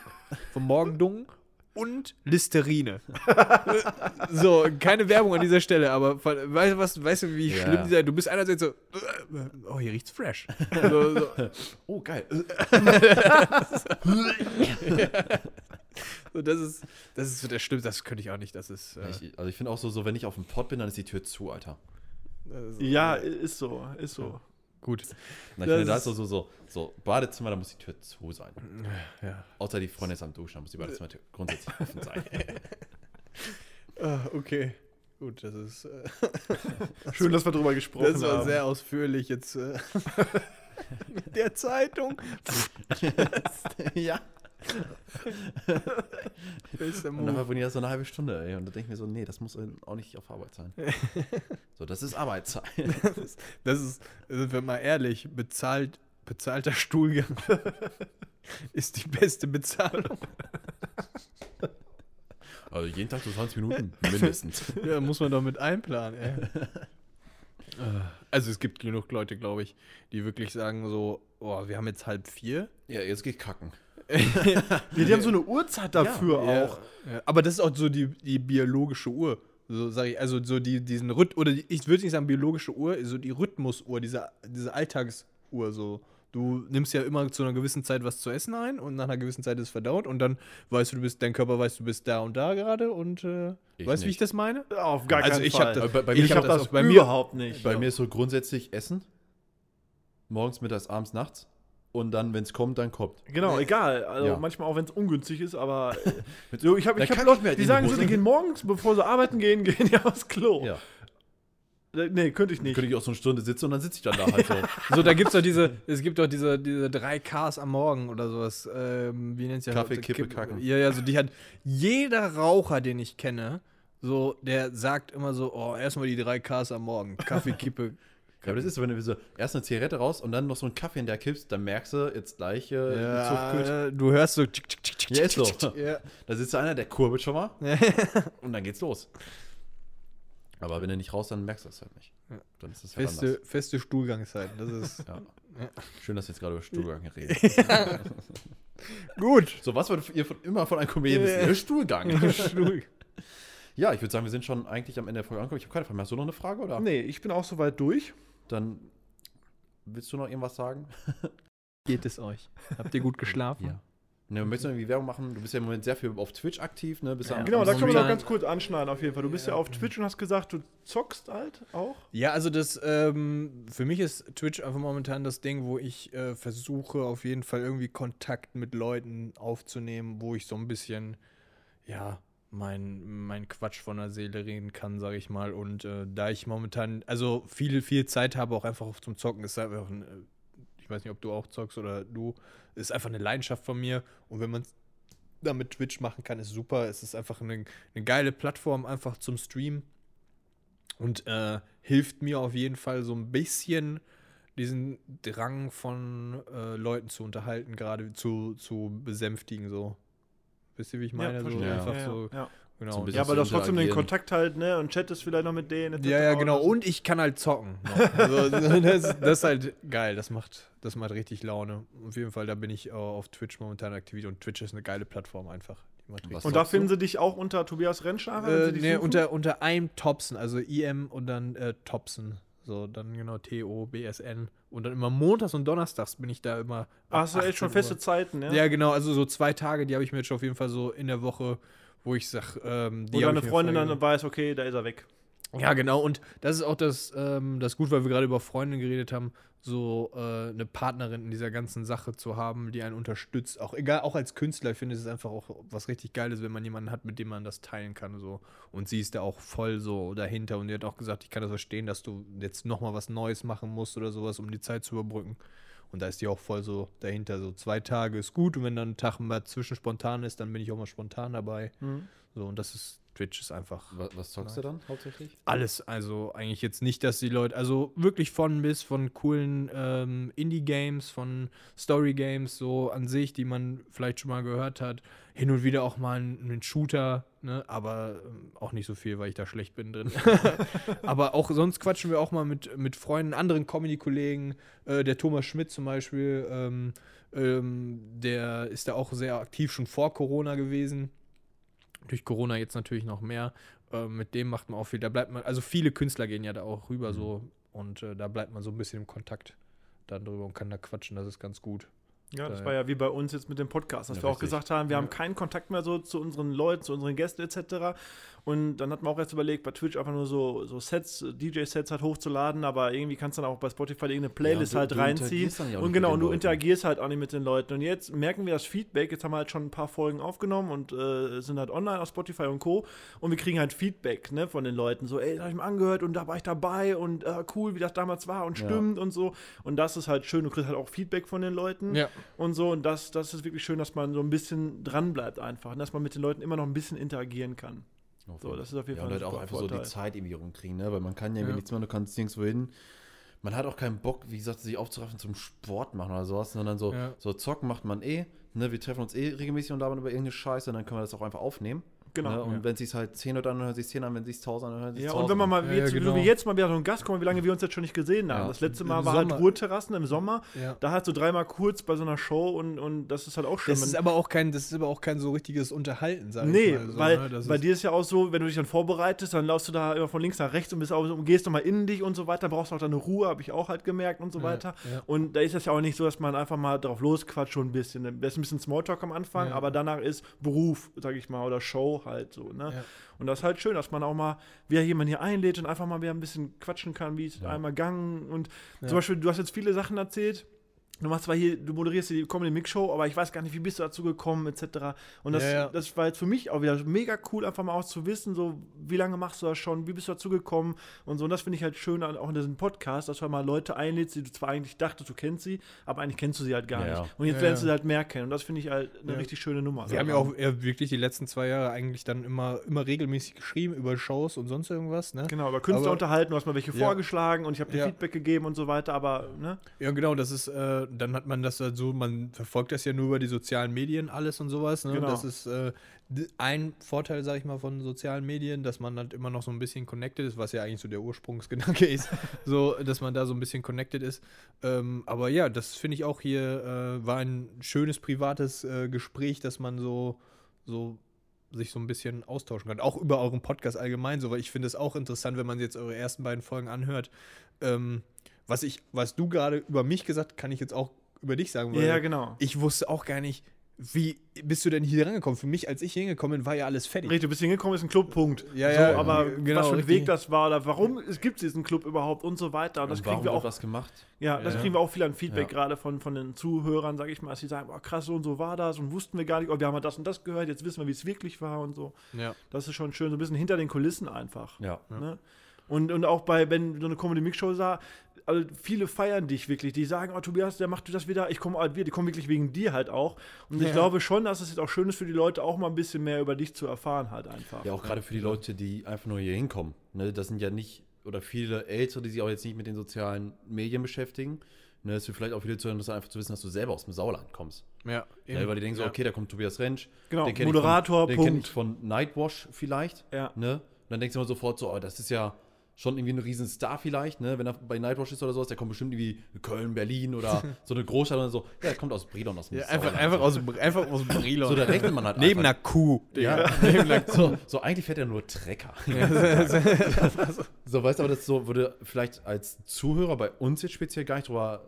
vom Morgendung und Listerine. so, keine Werbung an dieser Stelle, aber von- weißt du was, weißt du, wie Ja. schlimm dieser, du bist einerseits so, oh, hier riecht's fresh. So, so, Oh, geil. so, das ist, das ist so der Schlimmste, das könnte ich auch nicht, das ist, äh, Ich, also ich finde auch so, so, wenn ich auf dem Pott bin, dann ist die Tür zu, Alter. ist Ja, ist so, ist so. gut. Na, ich Das finde, da ist so, so, so, so, Badezimmer, da muss die Tür zu sein. Ja. Außer die Freundin ist am Duschen, da muss die Badezimmertür grundsätzlich offen sein. Ah, okay. Gut, das ist. Äh, Schön, dass wir drüber gesprochen das war haben. sehr ausführlich jetzt. Äh, mit der Zeitung. ja. Bester Und dann Move. war von ihr so eine halbe Stunde, ey. Und da denke ich mir so, nee, das muss auch nicht auf Arbeit sein. so, das ist Arbeitszeit. Das ist, das ist, sind wir mal ehrlich, bezahlt, bezahlter Stuhlgang ist die beste Bezahlung. Also jeden Tag so 20 Minuten, mindestens. Ja, muss man doch mit einplanen, ey. Also es gibt genug Leute, glaube ich, die wirklich sagen so, oh, wir haben jetzt halb vier. ja, jetzt geht kacken. Ja, die haben so eine Uhrzeit dafür Ja, auch. Ja, aber das ist auch so die, die biologische Uhr. So sage ich, also so die, diesen Rhythmus, oder die, ich würde nicht sagen biologische Uhr, so die Rhythmusuhr, diese, diese Alltagsuhr so. Du nimmst ja immer zu einer gewissen Zeit was zu essen ein und nach einer gewissen Zeit ist es verdaut und dann weißt du, du bist, dein Körper weiß, du bist da und da gerade und äh, weißt du, wie ich das meine? Auf gar Also keinen ich Fall. hab das- Bei, bei ich mir, ich hab habe das das, auch bei mir- überhaupt nicht. bei mir ist so grundsätzlich Essen. Morgens, mittags, abends, nachts. Und dann, wenn es kommt, dann kommt. Genau, egal. Also Ja. manchmal auch, wenn es ungünstig ist, aber äh, so, ich habe ich hab Leute, halt die sagen so, die gehen morgens, bevor sie arbeiten gehen, gehen die aufs Klo. Ja. Äh, Nee, könnte ich nicht. Könnte ich auch so eine Stunde sitzen und dann sitze ich dann da halt so. So, da gibt es doch diese, es gibt doch diese, diese drei Ks am Morgen oder sowas. Ähm, wie nennt es ja? Kaffee, Kippe, Kacken. Ja, ja, so die hat jeder Raucher, den ich kenne, so, der sagt immer so, oh, erstmal die drei Ks am Morgen. Kaffee, Kippe. Ja, aber das ist so, wenn du so erst eine Zigarette raus und dann noch so einen Kaffee in der kippst, dann merkst du, jetzt gleich äh. Ja, du hörst so. tschick, tschick, tschick, Ja, ist so. Ja. Da sitzt einer, der kurbelt schon mal und dann geht's los. Aber wenn du nicht raus, dann merkst du das halt nicht. Dann ist das halt Feste, anders. feste Stuhlgangszeiten. Das ist Ja. Schön, dass wir jetzt gerade über Stuhlgang reden. gut. so, was wollt ihr von, immer von einem Comedian wissen? Stuhlgang. Stuhl. ja, ich würde sagen, wir sind schon eigentlich am Ende der Folge angekommen. Ich habe keine Frage mehr. Hast du noch eine Frage? Oder? Nee, ich bin auch soweit durch. Dann willst du noch irgendwas sagen? Geht es euch? Habt ihr gut geschlafen? Ja. Ne, möchtest du irgendwie Werbung machen? Du bist ja im Moment sehr viel auf Twitch aktiv, ne? Bist ja Genau, da können wir noch ganz kurz anschneiden auf jeden Fall. Du bist ja, auf Twitch und hast gesagt, du zockst halt auch. Ja, also das, ähm, für mich ist Twitch einfach momentan das Ding, wo ich äh, versuche, auf jeden Fall irgendwie Kontakt mit Leuten aufzunehmen, wo ich so ein bisschen, ja, mein, mein Quatsch von der Seele reden kann, sage ich mal. Und äh, da ich momentan, also viel, viel Zeit habe, auch einfach zum Zocken, ist einfach ein, äh, ich weiß nicht, ob du auch zockst oder du, ist einfach eine Leidenschaft von mir. Und wenn man damit Twitch machen kann, ist super. Es ist einfach eine, eine geile Plattform einfach zum Streamen und äh, hilft mir auf jeden Fall so ein bisschen diesen Drang von äh, Leuten zu unterhalten, gerade zu, zu besänftigen, so. Wisst ihr, wie ich meine? so verstehe. einfach ja, so, ja. genau. So ja, aber du hast trotzdem den. Kontakt halt, ne? Und chattest vielleicht noch mit denen. ja, ja, genau. Und ich kann halt zocken. Also, das, das ist halt geil. Das macht, das macht richtig Laune. Auf jeden Fall, da bin ich äh, auf Twitch momentan aktiv und Twitch ist eine geile Plattform einfach. Und da du? finden sie dich auch unter Tobias Rentschlager? wenn Äh, nee, suchen? unter, unter einem Topson, also IM und dann äh, Topson. So, dann genau T-O-B-S-N. Und dann immer montags und donnerstags bin ich da immer. Ach, hast du echt 18 schon feste Zeiten, ja? Ja, genau, also so zwei Tage, die habe ich mir jetzt schon auf jeden Fall so in der Woche, wo ich sag, ähm, die Wo deine Freundin dann weiß, okay, da ist er weg. Ja, genau. Und das ist auch das, ähm, das gut, weil wir gerade über Freunde geredet haben, so äh, eine Partnerin in dieser ganzen Sache zu haben, die einen unterstützt. Auch egal, auch als Künstler, ich finde es einfach auch was richtig Geiles, wenn man jemanden hat, mit dem man das teilen kann. So. Und sie ist da auch voll so dahinter und die hat auch gesagt, ich kann das verstehen, dass du jetzt nochmal was Neues machen musst oder sowas, um die Zeit zu überbrücken. Und da ist die auch voll so dahinter. So zwei Tage ist gut und wenn dann ein Tag mal zwischen spontan ist, dann bin ich auch mal spontan dabei. Mhm. So, und das ist, Twitch ist einfach Was, was zockst du dann hauptsächlich? alles. Also eigentlich jetzt nicht, dass die Leute, also wirklich von bis von coolen ähm, Indie-Games, von Story-Games so an sich, die man vielleicht schon mal gehört hat. Hin und wieder auch mal einen, einen Shooter, ne? aber ähm, auch nicht so viel, weil ich da schlecht bin drin. aber auch sonst quatschen wir auch mal mit, mit Freunden, anderen Comedy-Kollegen. Äh, der Thomas Schmidt zum Beispiel, ähm, ähm, der ist da auch sehr aktiv schon vor Corona gewesen durch Corona jetzt natürlich noch mehr. Äh, mit dem macht man auch viel. Da bleibt man, also viele Künstler gehen ja da auch rüber so und äh, da bleibt man so ein bisschen im Kontakt dann drüber und kann da quatschen, das ist ganz gut. Ja, das war ja wie bei uns jetzt mit dem Podcast, dass Ja, wir auch richtig. gesagt haben, wir haben keinen Kontakt mehr so zu unseren Leuten, zu unseren Gästen etc. Und dann hat man auch jetzt überlegt, bei Twitch einfach nur so, so Sets, DJ-Sets halt hochzuladen, aber irgendwie kannst du dann auch bei Spotify irgendeine Playlist Ja, und halt du- du reinziehen. ja auch Und genau, und du Leuten. interagierst halt auch nicht mit den Leuten. Und jetzt merken wir das Feedback, jetzt haben wir halt schon ein paar Folgen aufgenommen und äh, sind halt online auf Spotify und Co. Und wir kriegen halt Feedback ne, von den Leuten. So, ey, das hab ich mir angehört und da war ich dabei und äh, cool, wie das damals war und Ja. stimmt und so. Und das ist halt schön, du kriegst halt auch Feedback von den Leuten Ja. Und so. Und das, das ist wirklich schön, dass man so ein bisschen dran bleibt einfach. Und dass man mit den Leuten immer noch ein bisschen interagieren kann. So, das ist auf jeden ja, Fall und ein halt auch einfach so die Vorteil. Zeit irgendwie rumkriegen, ne? Weil man kann ja, Ja. nichts mehr, du kannst nirgendwo hin. Man hat auch keinen Bock, wie gesagt, sich aufzuraffen zum Sport machen oder sowas, sondern so, Ja. so zocken macht man eh. Ne? Wir treffen uns eh regelmäßig und labern über irgendeine Scheiße und dann können wir das auch einfach aufnehmen. Genau. Ne? Und Ja. wenn es sich halt 10 oder dann hören sich 10 an, wenn es sich 1000 an, hören sich Ja, 1000 und wenn man mal Ja, jetzt, ja, genau. wie jetzt mal wieder so einen Gast kommt, wie lange wir uns jetzt schon nicht gesehen haben. Ja. Das letzte Mal Im war halt Sommer. Ruheterrassen im Sommer. Ja. Da halt so dreimal kurz bei so einer Show und, und das ist halt auch schön. Das ist aber auch kein, das ist aber auch kein so richtiges Unterhalten, sag Nee, ich mal. So, weil ne? Das bei ist- dir ist ja auch so, wenn du dich dann vorbereitest, dann laufst du da immer von links nach rechts und, bist auch, und gehst nochmal in dich und so weiter, brauchst auch deine Ruhe, habe ich auch halt gemerkt und so Ja, weiter. ja. Und da ist das ja auch nicht so, dass man einfach mal drauf losquatscht schon ein bisschen. Da ist ein bisschen Smalltalk am Anfang, Ja. aber danach ist Beruf, sag ich mal, oder Show halt so. Ne? Ja. Und das ist halt schön, dass man auch mal wieder jemanden hier einlädt und einfach mal wieder ein bisschen quatschen kann, wie es Ja. einmal gang. Und zum Beispiel, du hast jetzt viele Sachen erzählt. Du machst zwar hier, du moderierst hier die Comedy Mix Show, aber ich weiß gar nicht, wie bist du dazu gekommen, etc. Und das, Ja, ja. das war jetzt für mich auch wieder mega cool, einfach mal auch zu wissen, so, wie lange machst du das schon, wie bist du dazu gekommen und so. Und das finde ich halt schön auch in diesem Podcast, dass du mal Leute einlädst, die du zwar eigentlich dachtest, du kennst sie, aber eigentlich kennst du sie halt gar Ja, nicht. Und jetzt Ja, lernst du sie halt mehr kennen. Und das finde ich halt eine Ja. richtig schöne Nummer. Wir haben ja auch wirklich die letzten zwei Jahre eigentlich dann immer, immer regelmäßig geschrieben über Shows und sonst irgendwas, ne? Genau, über Künstler Aber- unterhalten, du hast mal welche Ja. vorgeschlagen und ich habe dir Ja. Feedback gegeben und so weiter, aber ne? Ja, genau, das ist, äh, dann hat man das halt so, man verfolgt das ja nur über die sozialen Medien alles und sowas. Ne? Genau. Das ist äh, ein Vorteil, sag ich mal, von sozialen Medien, dass man halt immer noch so ein bisschen connected ist, was ja eigentlich so der Ursprungsgedanke ist, so, dass man da so ein bisschen connected ist. Ähm, aber ja, das finde ich auch hier, äh, war ein schönes privates äh, Gespräch, dass man so, so sich so ein bisschen austauschen kann. Auch über euren Podcast allgemein, so, weil ich finde es auch interessant, wenn man jetzt eure ersten beiden Folgen anhört. Ähm, was ich, was du gerade über mich gesagt, kann ich jetzt auch über dich sagen, weil Ja, genau. ich wusste auch gar nicht, wie bist du denn hier rangekommen? Für mich, als ich hier hingekommen bin, war ja alles fertig. Richtig, du bist hingekommen, ist ein Clubpunkt. Ja, so, ja, aber genau, was für ein richtig. Weg das war oder warum es gibt diesen Club überhaupt und so weiter. Und das Und kriegen wir auch was gemacht? Ja, das Ja. kriegen wir auch viel an Feedback, Ja. gerade von, von den Zuhörern, sage ich mal, dass sie sagen, boah, krass, so und so war das und wussten wir gar nicht, oh, wir haben halt das und das gehört, jetzt wissen wir, wie es wirklich war und so. Ja. Das ist schon schön, so ein bisschen hinter den Kulissen einfach. Ja. Ne? Und, und auch bei, wenn du so eine Comedy-Mix-Show sah, also viele feiern dich wirklich, die sagen, oh Tobias, der macht das wieder, ich komme halt wieder, die kommen wirklich wegen dir halt auch. Und ich Ja. glaube schon, dass es jetzt auch schön ist für die Leute, auch mal ein bisschen mehr über dich zu erfahren halt einfach. Ja, auch gerade für die Leute, die einfach nur hier hinkommen. Ne, das sind ja nicht, oder viele Ältere, die sich auch jetzt nicht mit den sozialen Medien beschäftigen. Ne, es ist vielleicht auch viele zu interessant, einfach zu wissen, dass du selber aus dem Sauerland kommst. Ja, Ne, weil die denken so, ja. okay, da kommt Tobias Rentsch. Genau, den Moderator, ich von, den kenn Punkt. ich von Nightwash vielleicht. Ja. Ne? Und dann denkst du immer sofort so, oh, das ist ja schon irgendwie ein Riesenstar vielleicht, ne? Wenn er bei Nightwash ist oder sowas, der kommt bestimmt irgendwie Köln, Berlin oder so eine Großstadt oder so. Ja, der kommt aus Brilon, aus dem Ja, einfach, einfach aus einfach aus Brilon. So, da rechnet man halt Neben einer. Kuh. Ja, Neben einer Kuh. so, so eigentlich fährt er nur Trecker. so, weißt du, aber das so würde vielleicht als Zuhörer bei uns jetzt speziell gar nicht drüber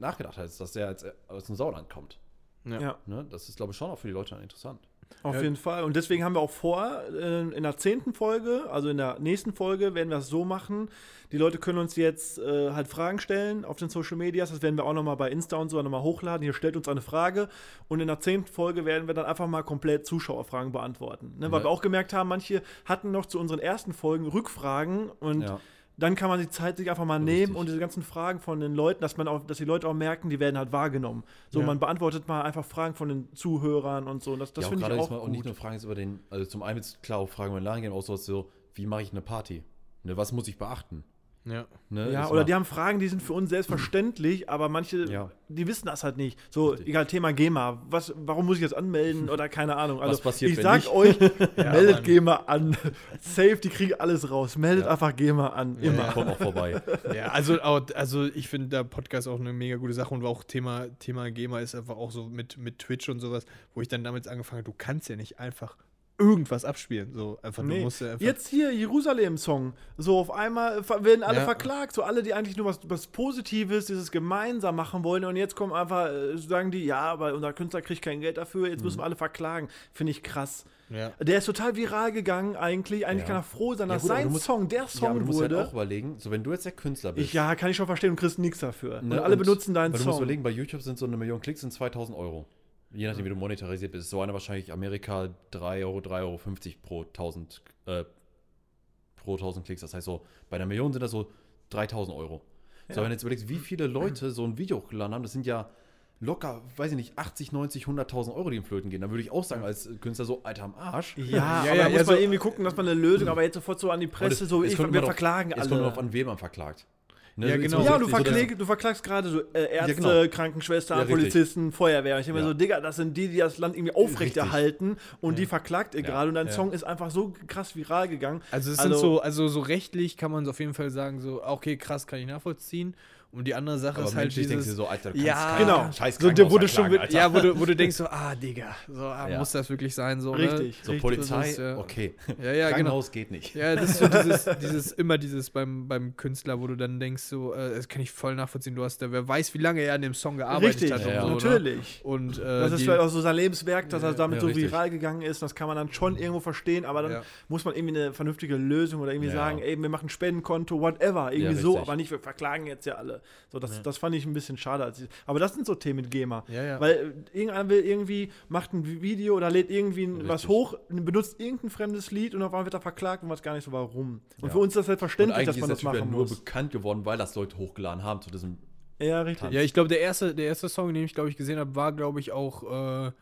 nachgedacht hast, dass der als, aus dem Sauerland kommt. Ja. Ne? Das ist, glaube ich, schon auch für die Leute interessant. Auf Ja. jeden Fall. Und deswegen haben wir auch vor, äh, in der zehnten Folge, also in der nächsten Folge, werden wir es so machen. Die Leute können uns jetzt äh, halt Fragen stellen auf den Social Medias. Das werden wir auch nochmal bei Insta und so nochmal hochladen. Hier stellt uns eine Frage. Und in der zehnten Folge werden wir dann einfach mal komplett Zuschauerfragen beantworten. Ne? Weil Ja. wir auch gemerkt haben, manche hatten noch zu unseren ersten Folgen Rückfragen und Ja. Dann kann man die Zeit sich einfach mal nehmen Richtig. und diese ganzen Fragen von den Leuten, dass man auch, dass die Leute auch merken, die werden halt wahrgenommen. So, Ja. man beantwortet mal einfach Fragen von den Zuhörern und so. Das, das ja, finde ich gerade auch mal, und gut. nicht nur Fragen über den, also zum einen jetzt klar auch Fragen über den Laden gehen, auch sowas so, wie mache ich eine Party? Ne, was muss ich beachten? Ja. Ne, Ja, oder die haben Fragen, die sind für uns selbstverständlich, aber manche, Ja. die wissen das halt nicht. So, Richtig. egal, Thema GEMA. Was, warum muss ich jetzt anmelden oder keine Ahnung. Also, Was passiert, ich sag nicht? euch, meldet Mann. GEMA an. Safe, die kriegen alles raus. Meldet Ja. einfach GEMA an. Immer. Ja, komm auch vorbei. Ja, also, also ich finde der Podcast auch eine mega gute Sache und auch Thema, Thema GEMA ist einfach auch so mit, mit Twitch und sowas, wo ich dann damals angefangen habe, du kannst ja nicht einfach irgendwas abspielen. So einfach, Nee. ja einfach. Jetzt hier Jerusalem-Song. So auf einmal werden alle Ja. verklagt. So alle, die eigentlich nur was, was Positives, dieses gemeinsam machen wollen. Und jetzt kommen einfach, äh, sagen die, ja, aber unser Künstler kriegt kein Geld dafür. Mhm. Jetzt müssen wir alle verklagen. Finde ich krass. ja. Der ist total viral gegangen eigentlich. Eigentlich kann er froh sein, dass gut, sein musst- Song der Song du musst halt wurde. auch überlegen, so wenn du jetzt der Künstler bist. ich, ja, kann ich schon verstehen, du kriegst nichts dafür. ne, und alle benutzen deinen weil Du musst Song. überlegen, bei YouTube sind so eine Million Klicks sind 2000 Euro. Je nachdem, wie du monetarisiert bist. So einer wahrscheinlich Amerika 3 Euro, 3,50 Euro pro 1000, äh, pro 1000 Klicks. Das heißt so, bei einer Million sind das so 3000 Euro. So, Ja. wenn du jetzt überlegst, wie viele Leute so ein Video hochgeladen haben, das sind ja locker, weiß ich nicht, 80, 90, 100.000 Euro, die in Flöten gehen. Dann würde ich auch sagen, als Künstler so, Alter am Arsch. Ja, Ja, aber ja, da muss ja, man so- irgendwie gucken, dass man eine Lösung, aber jetzt sofort so an die Presse, so, ich, wir drauf- verklagen Es alle. kommt drauf an, wen man verklagt. Ne, Ja, genau. Ja, du, verkläg, du verklagst gerade so äh, Ärzte, genau. Krankenschwestern, Ja. Polizisten, Feuerwehr. Ich denke mir Ja. so, Digga, das sind die, die das Land irgendwie aufrechterhalten und die verklagt ihr Ja, gerade und dein ja. Song ist einfach so krass viral gegangen. Also es Also- sind so, also so rechtlich kann man es auf jeden Fall sagen, so, okay, krass, kann ich nachvollziehen. Und die andere Sache Aber ist halt menschlich denkst du dieses. so, Alter, du Ja, kannst genau. Scheiß So, der wurde schon mit- Alter. ja, wo du, wo du denkst so, ah, Digga, so, ah, Ja. muss das wirklich sein? So, Richtig. So, Richtig, Polizei, ist, ja- okay. Ne? Ja, ja, genau. Krankenhaus geht nicht. Ja, das ist so dieses, dieses, immer dieses beim, beim Künstler, wo du dann denkst, so, äh, das kann ich voll nachvollziehen, du hast da, wer weiß, wie lange er an dem Song gearbeitet Richtig, hat Ja, ja. so. natürlich. Ne? Und, äh, Das ist die- vielleicht auch so sein Lebenswerk, dass er damit ja, so richtig. viral gegangen ist. Das kann man dann schon irgendwo verstehen, aber dann Ja. muss man irgendwie eine vernünftige Lösung oder irgendwie Ja. sagen, ey, wir machen ein Spendenkonto, whatever, irgendwie Ja, so, richtig. aber nicht, wir verklagen jetzt ja alle. So, das, das fand ich ein bisschen schade. Als ich, aber das sind so Themen mit GEMA. Ja, ja. Weil äh, irgendeiner will irgendwie, macht ein Video oder lädt irgendwie ein- was Richtig. hoch, benutzt irgendein fremdes Lied und auf einmal wird er verklagt und weiß gar nicht so warum. Und Ja. für uns ist das selbstverständlich, eigentlich dass ist man das ja machen nur muss. bekannt geworden, weil das Leute hochgeladen haben zu diesem. Ja, richtig. Ja, ich glaube, der erste, der erste Song, den ich, glaube ich, gesehen habe, war, glaube ich, auch, äh,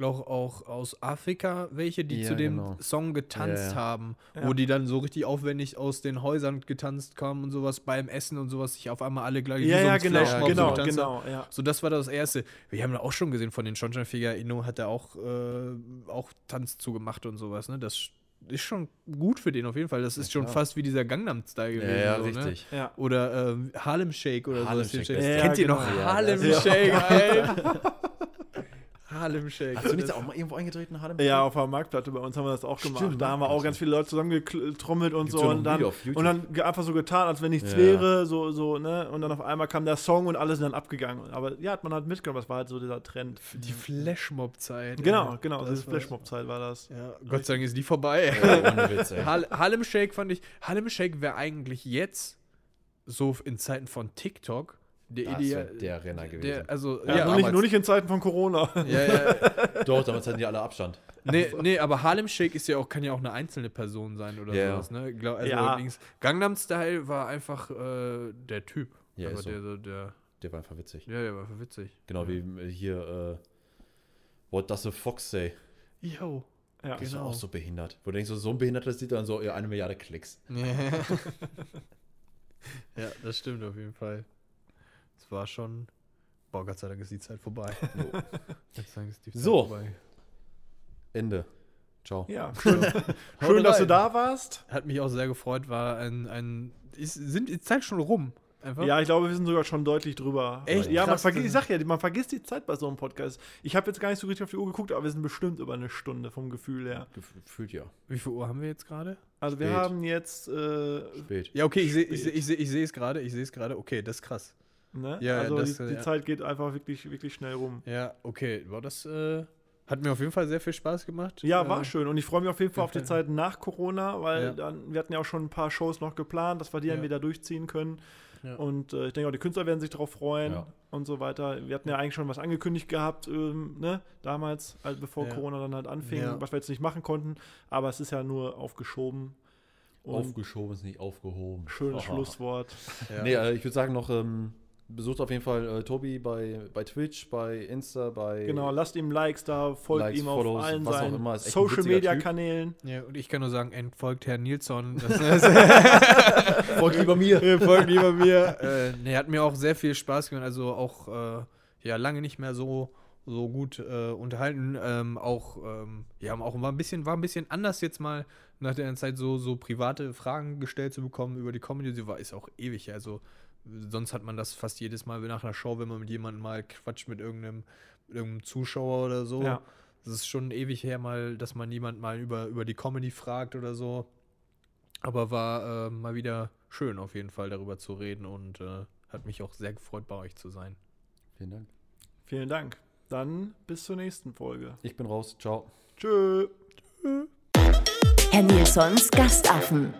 glaub, auch aus Afrika welche, die Ja, zu dem genau. Song getanzt Ja, ja. haben, Ja. wo die dann so richtig aufwendig aus den Häusern getanzt kamen und sowas beim Essen und sowas, sich auf einmal alle gleich wie Ja, so ja, genau, so genau, genau, ja. So, das war das erste. Wir haben da auch schon gesehen von den Schornsteinfeger, Inno hat da auch, äh, auch Tanz zugemacht und sowas, ne? Das ist schon gut für den auf jeden Fall. Das ist schon klar. fast wie dieser Gangnam-Style gewesen. so, Ne? Ja. Oder ähm, Harlem Shake oder Harlem sowas. Shake, ja, Kennt ihr genau. noch Ja, Harlem das- Shake, ey? Harlem Shake. Hast du nicht auch mal irgendwo eingedreht in Harlem? Ja, auf der Marktplatte bei uns haben wir das auch gemacht. Stimmt, da haben wir auch ganz viele Leute zusammengetrommelt und Gibt's so und dann, und dann einfach so getan, als wenn nichts Ja. wäre, so, so, ne? Und dann auf einmal kam der Song und alle sind dann abgegangen. Aber ja, hat man halt mitgenommen, das war halt so dieser Trend. Die Flashmob-Zeit. Genau, genau, Das diese war- Flashmob-Zeit war das. Ja, Gott sei Dank ist die vorbei. Ja, ohne Witz, Harlem Shake fand ich. Harlem Shake wäre eigentlich jetzt so in Zeiten von TikTok der Das Ideal. der Renner gewesen. Der, also, Ja, ja, nur, nicht, nur nicht in Zeiten von Corona. ja, ja, Doch, damals hatten die alle Abstand. nee, nee, aber Harlem Shake ist ja auch, kann ja auch eine einzelne Person sein oder Ja, sowas, ne? Glaub, also Ja. links. Gangnam Style war einfach äh, der Typ. Ja, ist so. der, der, Der war einfach witzig. ja, der war witzig. Genau wie hier, äh, What does a Fox say? Yo. Ja. Das ist Genau. auch so behindert. Wo du denkst, so, so ein behindertes Lied, dann so ja, eine Milliarde Klicks. ja, das stimmt auf jeden Fall. Es war schon. Boah, Gott sei Dank ist die Zeit vorbei. Die Zeit So. vorbei. Ende. Ciao. Ja, schön, schön dass du da warst. Hat mich auch sehr gefreut, war ein. ein ist, sind die Zeit schon rum? Einfach? Ja, ich glaube, wir sind sogar schon deutlich drüber. Echt? Ja, man Krass, vergisst, ich sag ja, man vergisst die Zeit bei so einem Podcast. Ich habe jetzt gar nicht so richtig auf die Uhr geguckt, aber wir sind bestimmt über eine Stunde vom Gefühl her. Gefühlt ja. Wie viel Uhr haben wir jetzt gerade? Also wir Spät. haben jetzt, äh, Spät. Ja, okay, ich sehe ich seh, ich seh, ich seh es gerade. Ich sehe es gerade. Okay, das ist krass. Ne? Ja, also das, die, äh, die ja. Zeit geht einfach wirklich, wirklich schnell rum. Ja, okay. War das. Äh, hat mir auf jeden Fall sehr viel Spaß gemacht. Ja, war äh, schön. Und ich freue mich auf jeden Fall auf die Zeit nach Corona, weil Ja. dann, wir hatten ja auch schon ein paar Shows noch geplant, dass wir die dann Ja. wieder durchziehen können. Ja. Und äh, ich denke auch, die Künstler werden sich darauf freuen Ja. und so weiter. Wir hatten ja eigentlich schon was angekündigt gehabt, ähm, ne, damals, halt bevor Ja. Corona dann halt anfing, Ja. was wir jetzt nicht machen konnten. Aber es ist ja nur aufgeschoben. Und Aufgeschoben ist nicht aufgehoben. schönes Aha. Schlusswort. Ja. Nee, äh, ich würde sagen noch, ähm, besucht auf jeden Fall äh, Tobi bei, bei Twitch, bei Insta, bei Genau, lasst ihm Likes da, folgt Likes, ihm auf Follows, allen seinen immer. Social Media Typ. Kanälen. ja, und ich kann nur sagen, entfolgt Herr Nilsson. Folgt lieber mir. Folgt lieber mir. Äh, nee, hat mir auch sehr viel Spaß gemacht. Also auch äh, ja lange nicht mehr so so gut äh, unterhalten. Ähm, auch ähm, ja auch war ein bisschen war ein bisschen anders jetzt mal nach der Zeit so so private Fragen gestellt zu bekommen über die Comedy. Sie war ist auch ewig. Also sonst hat man das fast jedes Mal nach einer Show, wenn man mit jemandem mal quatscht mit irgendeinem, mit irgendeinem Zuschauer oder so. Ja. Das ist schon ewig her mal, dass man jemand mal über, über die Comedy fragt oder so. Aber war äh, mal wieder schön auf jeden Fall darüber zu reden und äh, hat mich auch sehr gefreut, bei euch zu sein. Vielen Dank. Vielen Dank. Dann bis zur nächsten Folge. Ich bin raus. Ciao. Tschö. Herr Nilsons Gastaffen.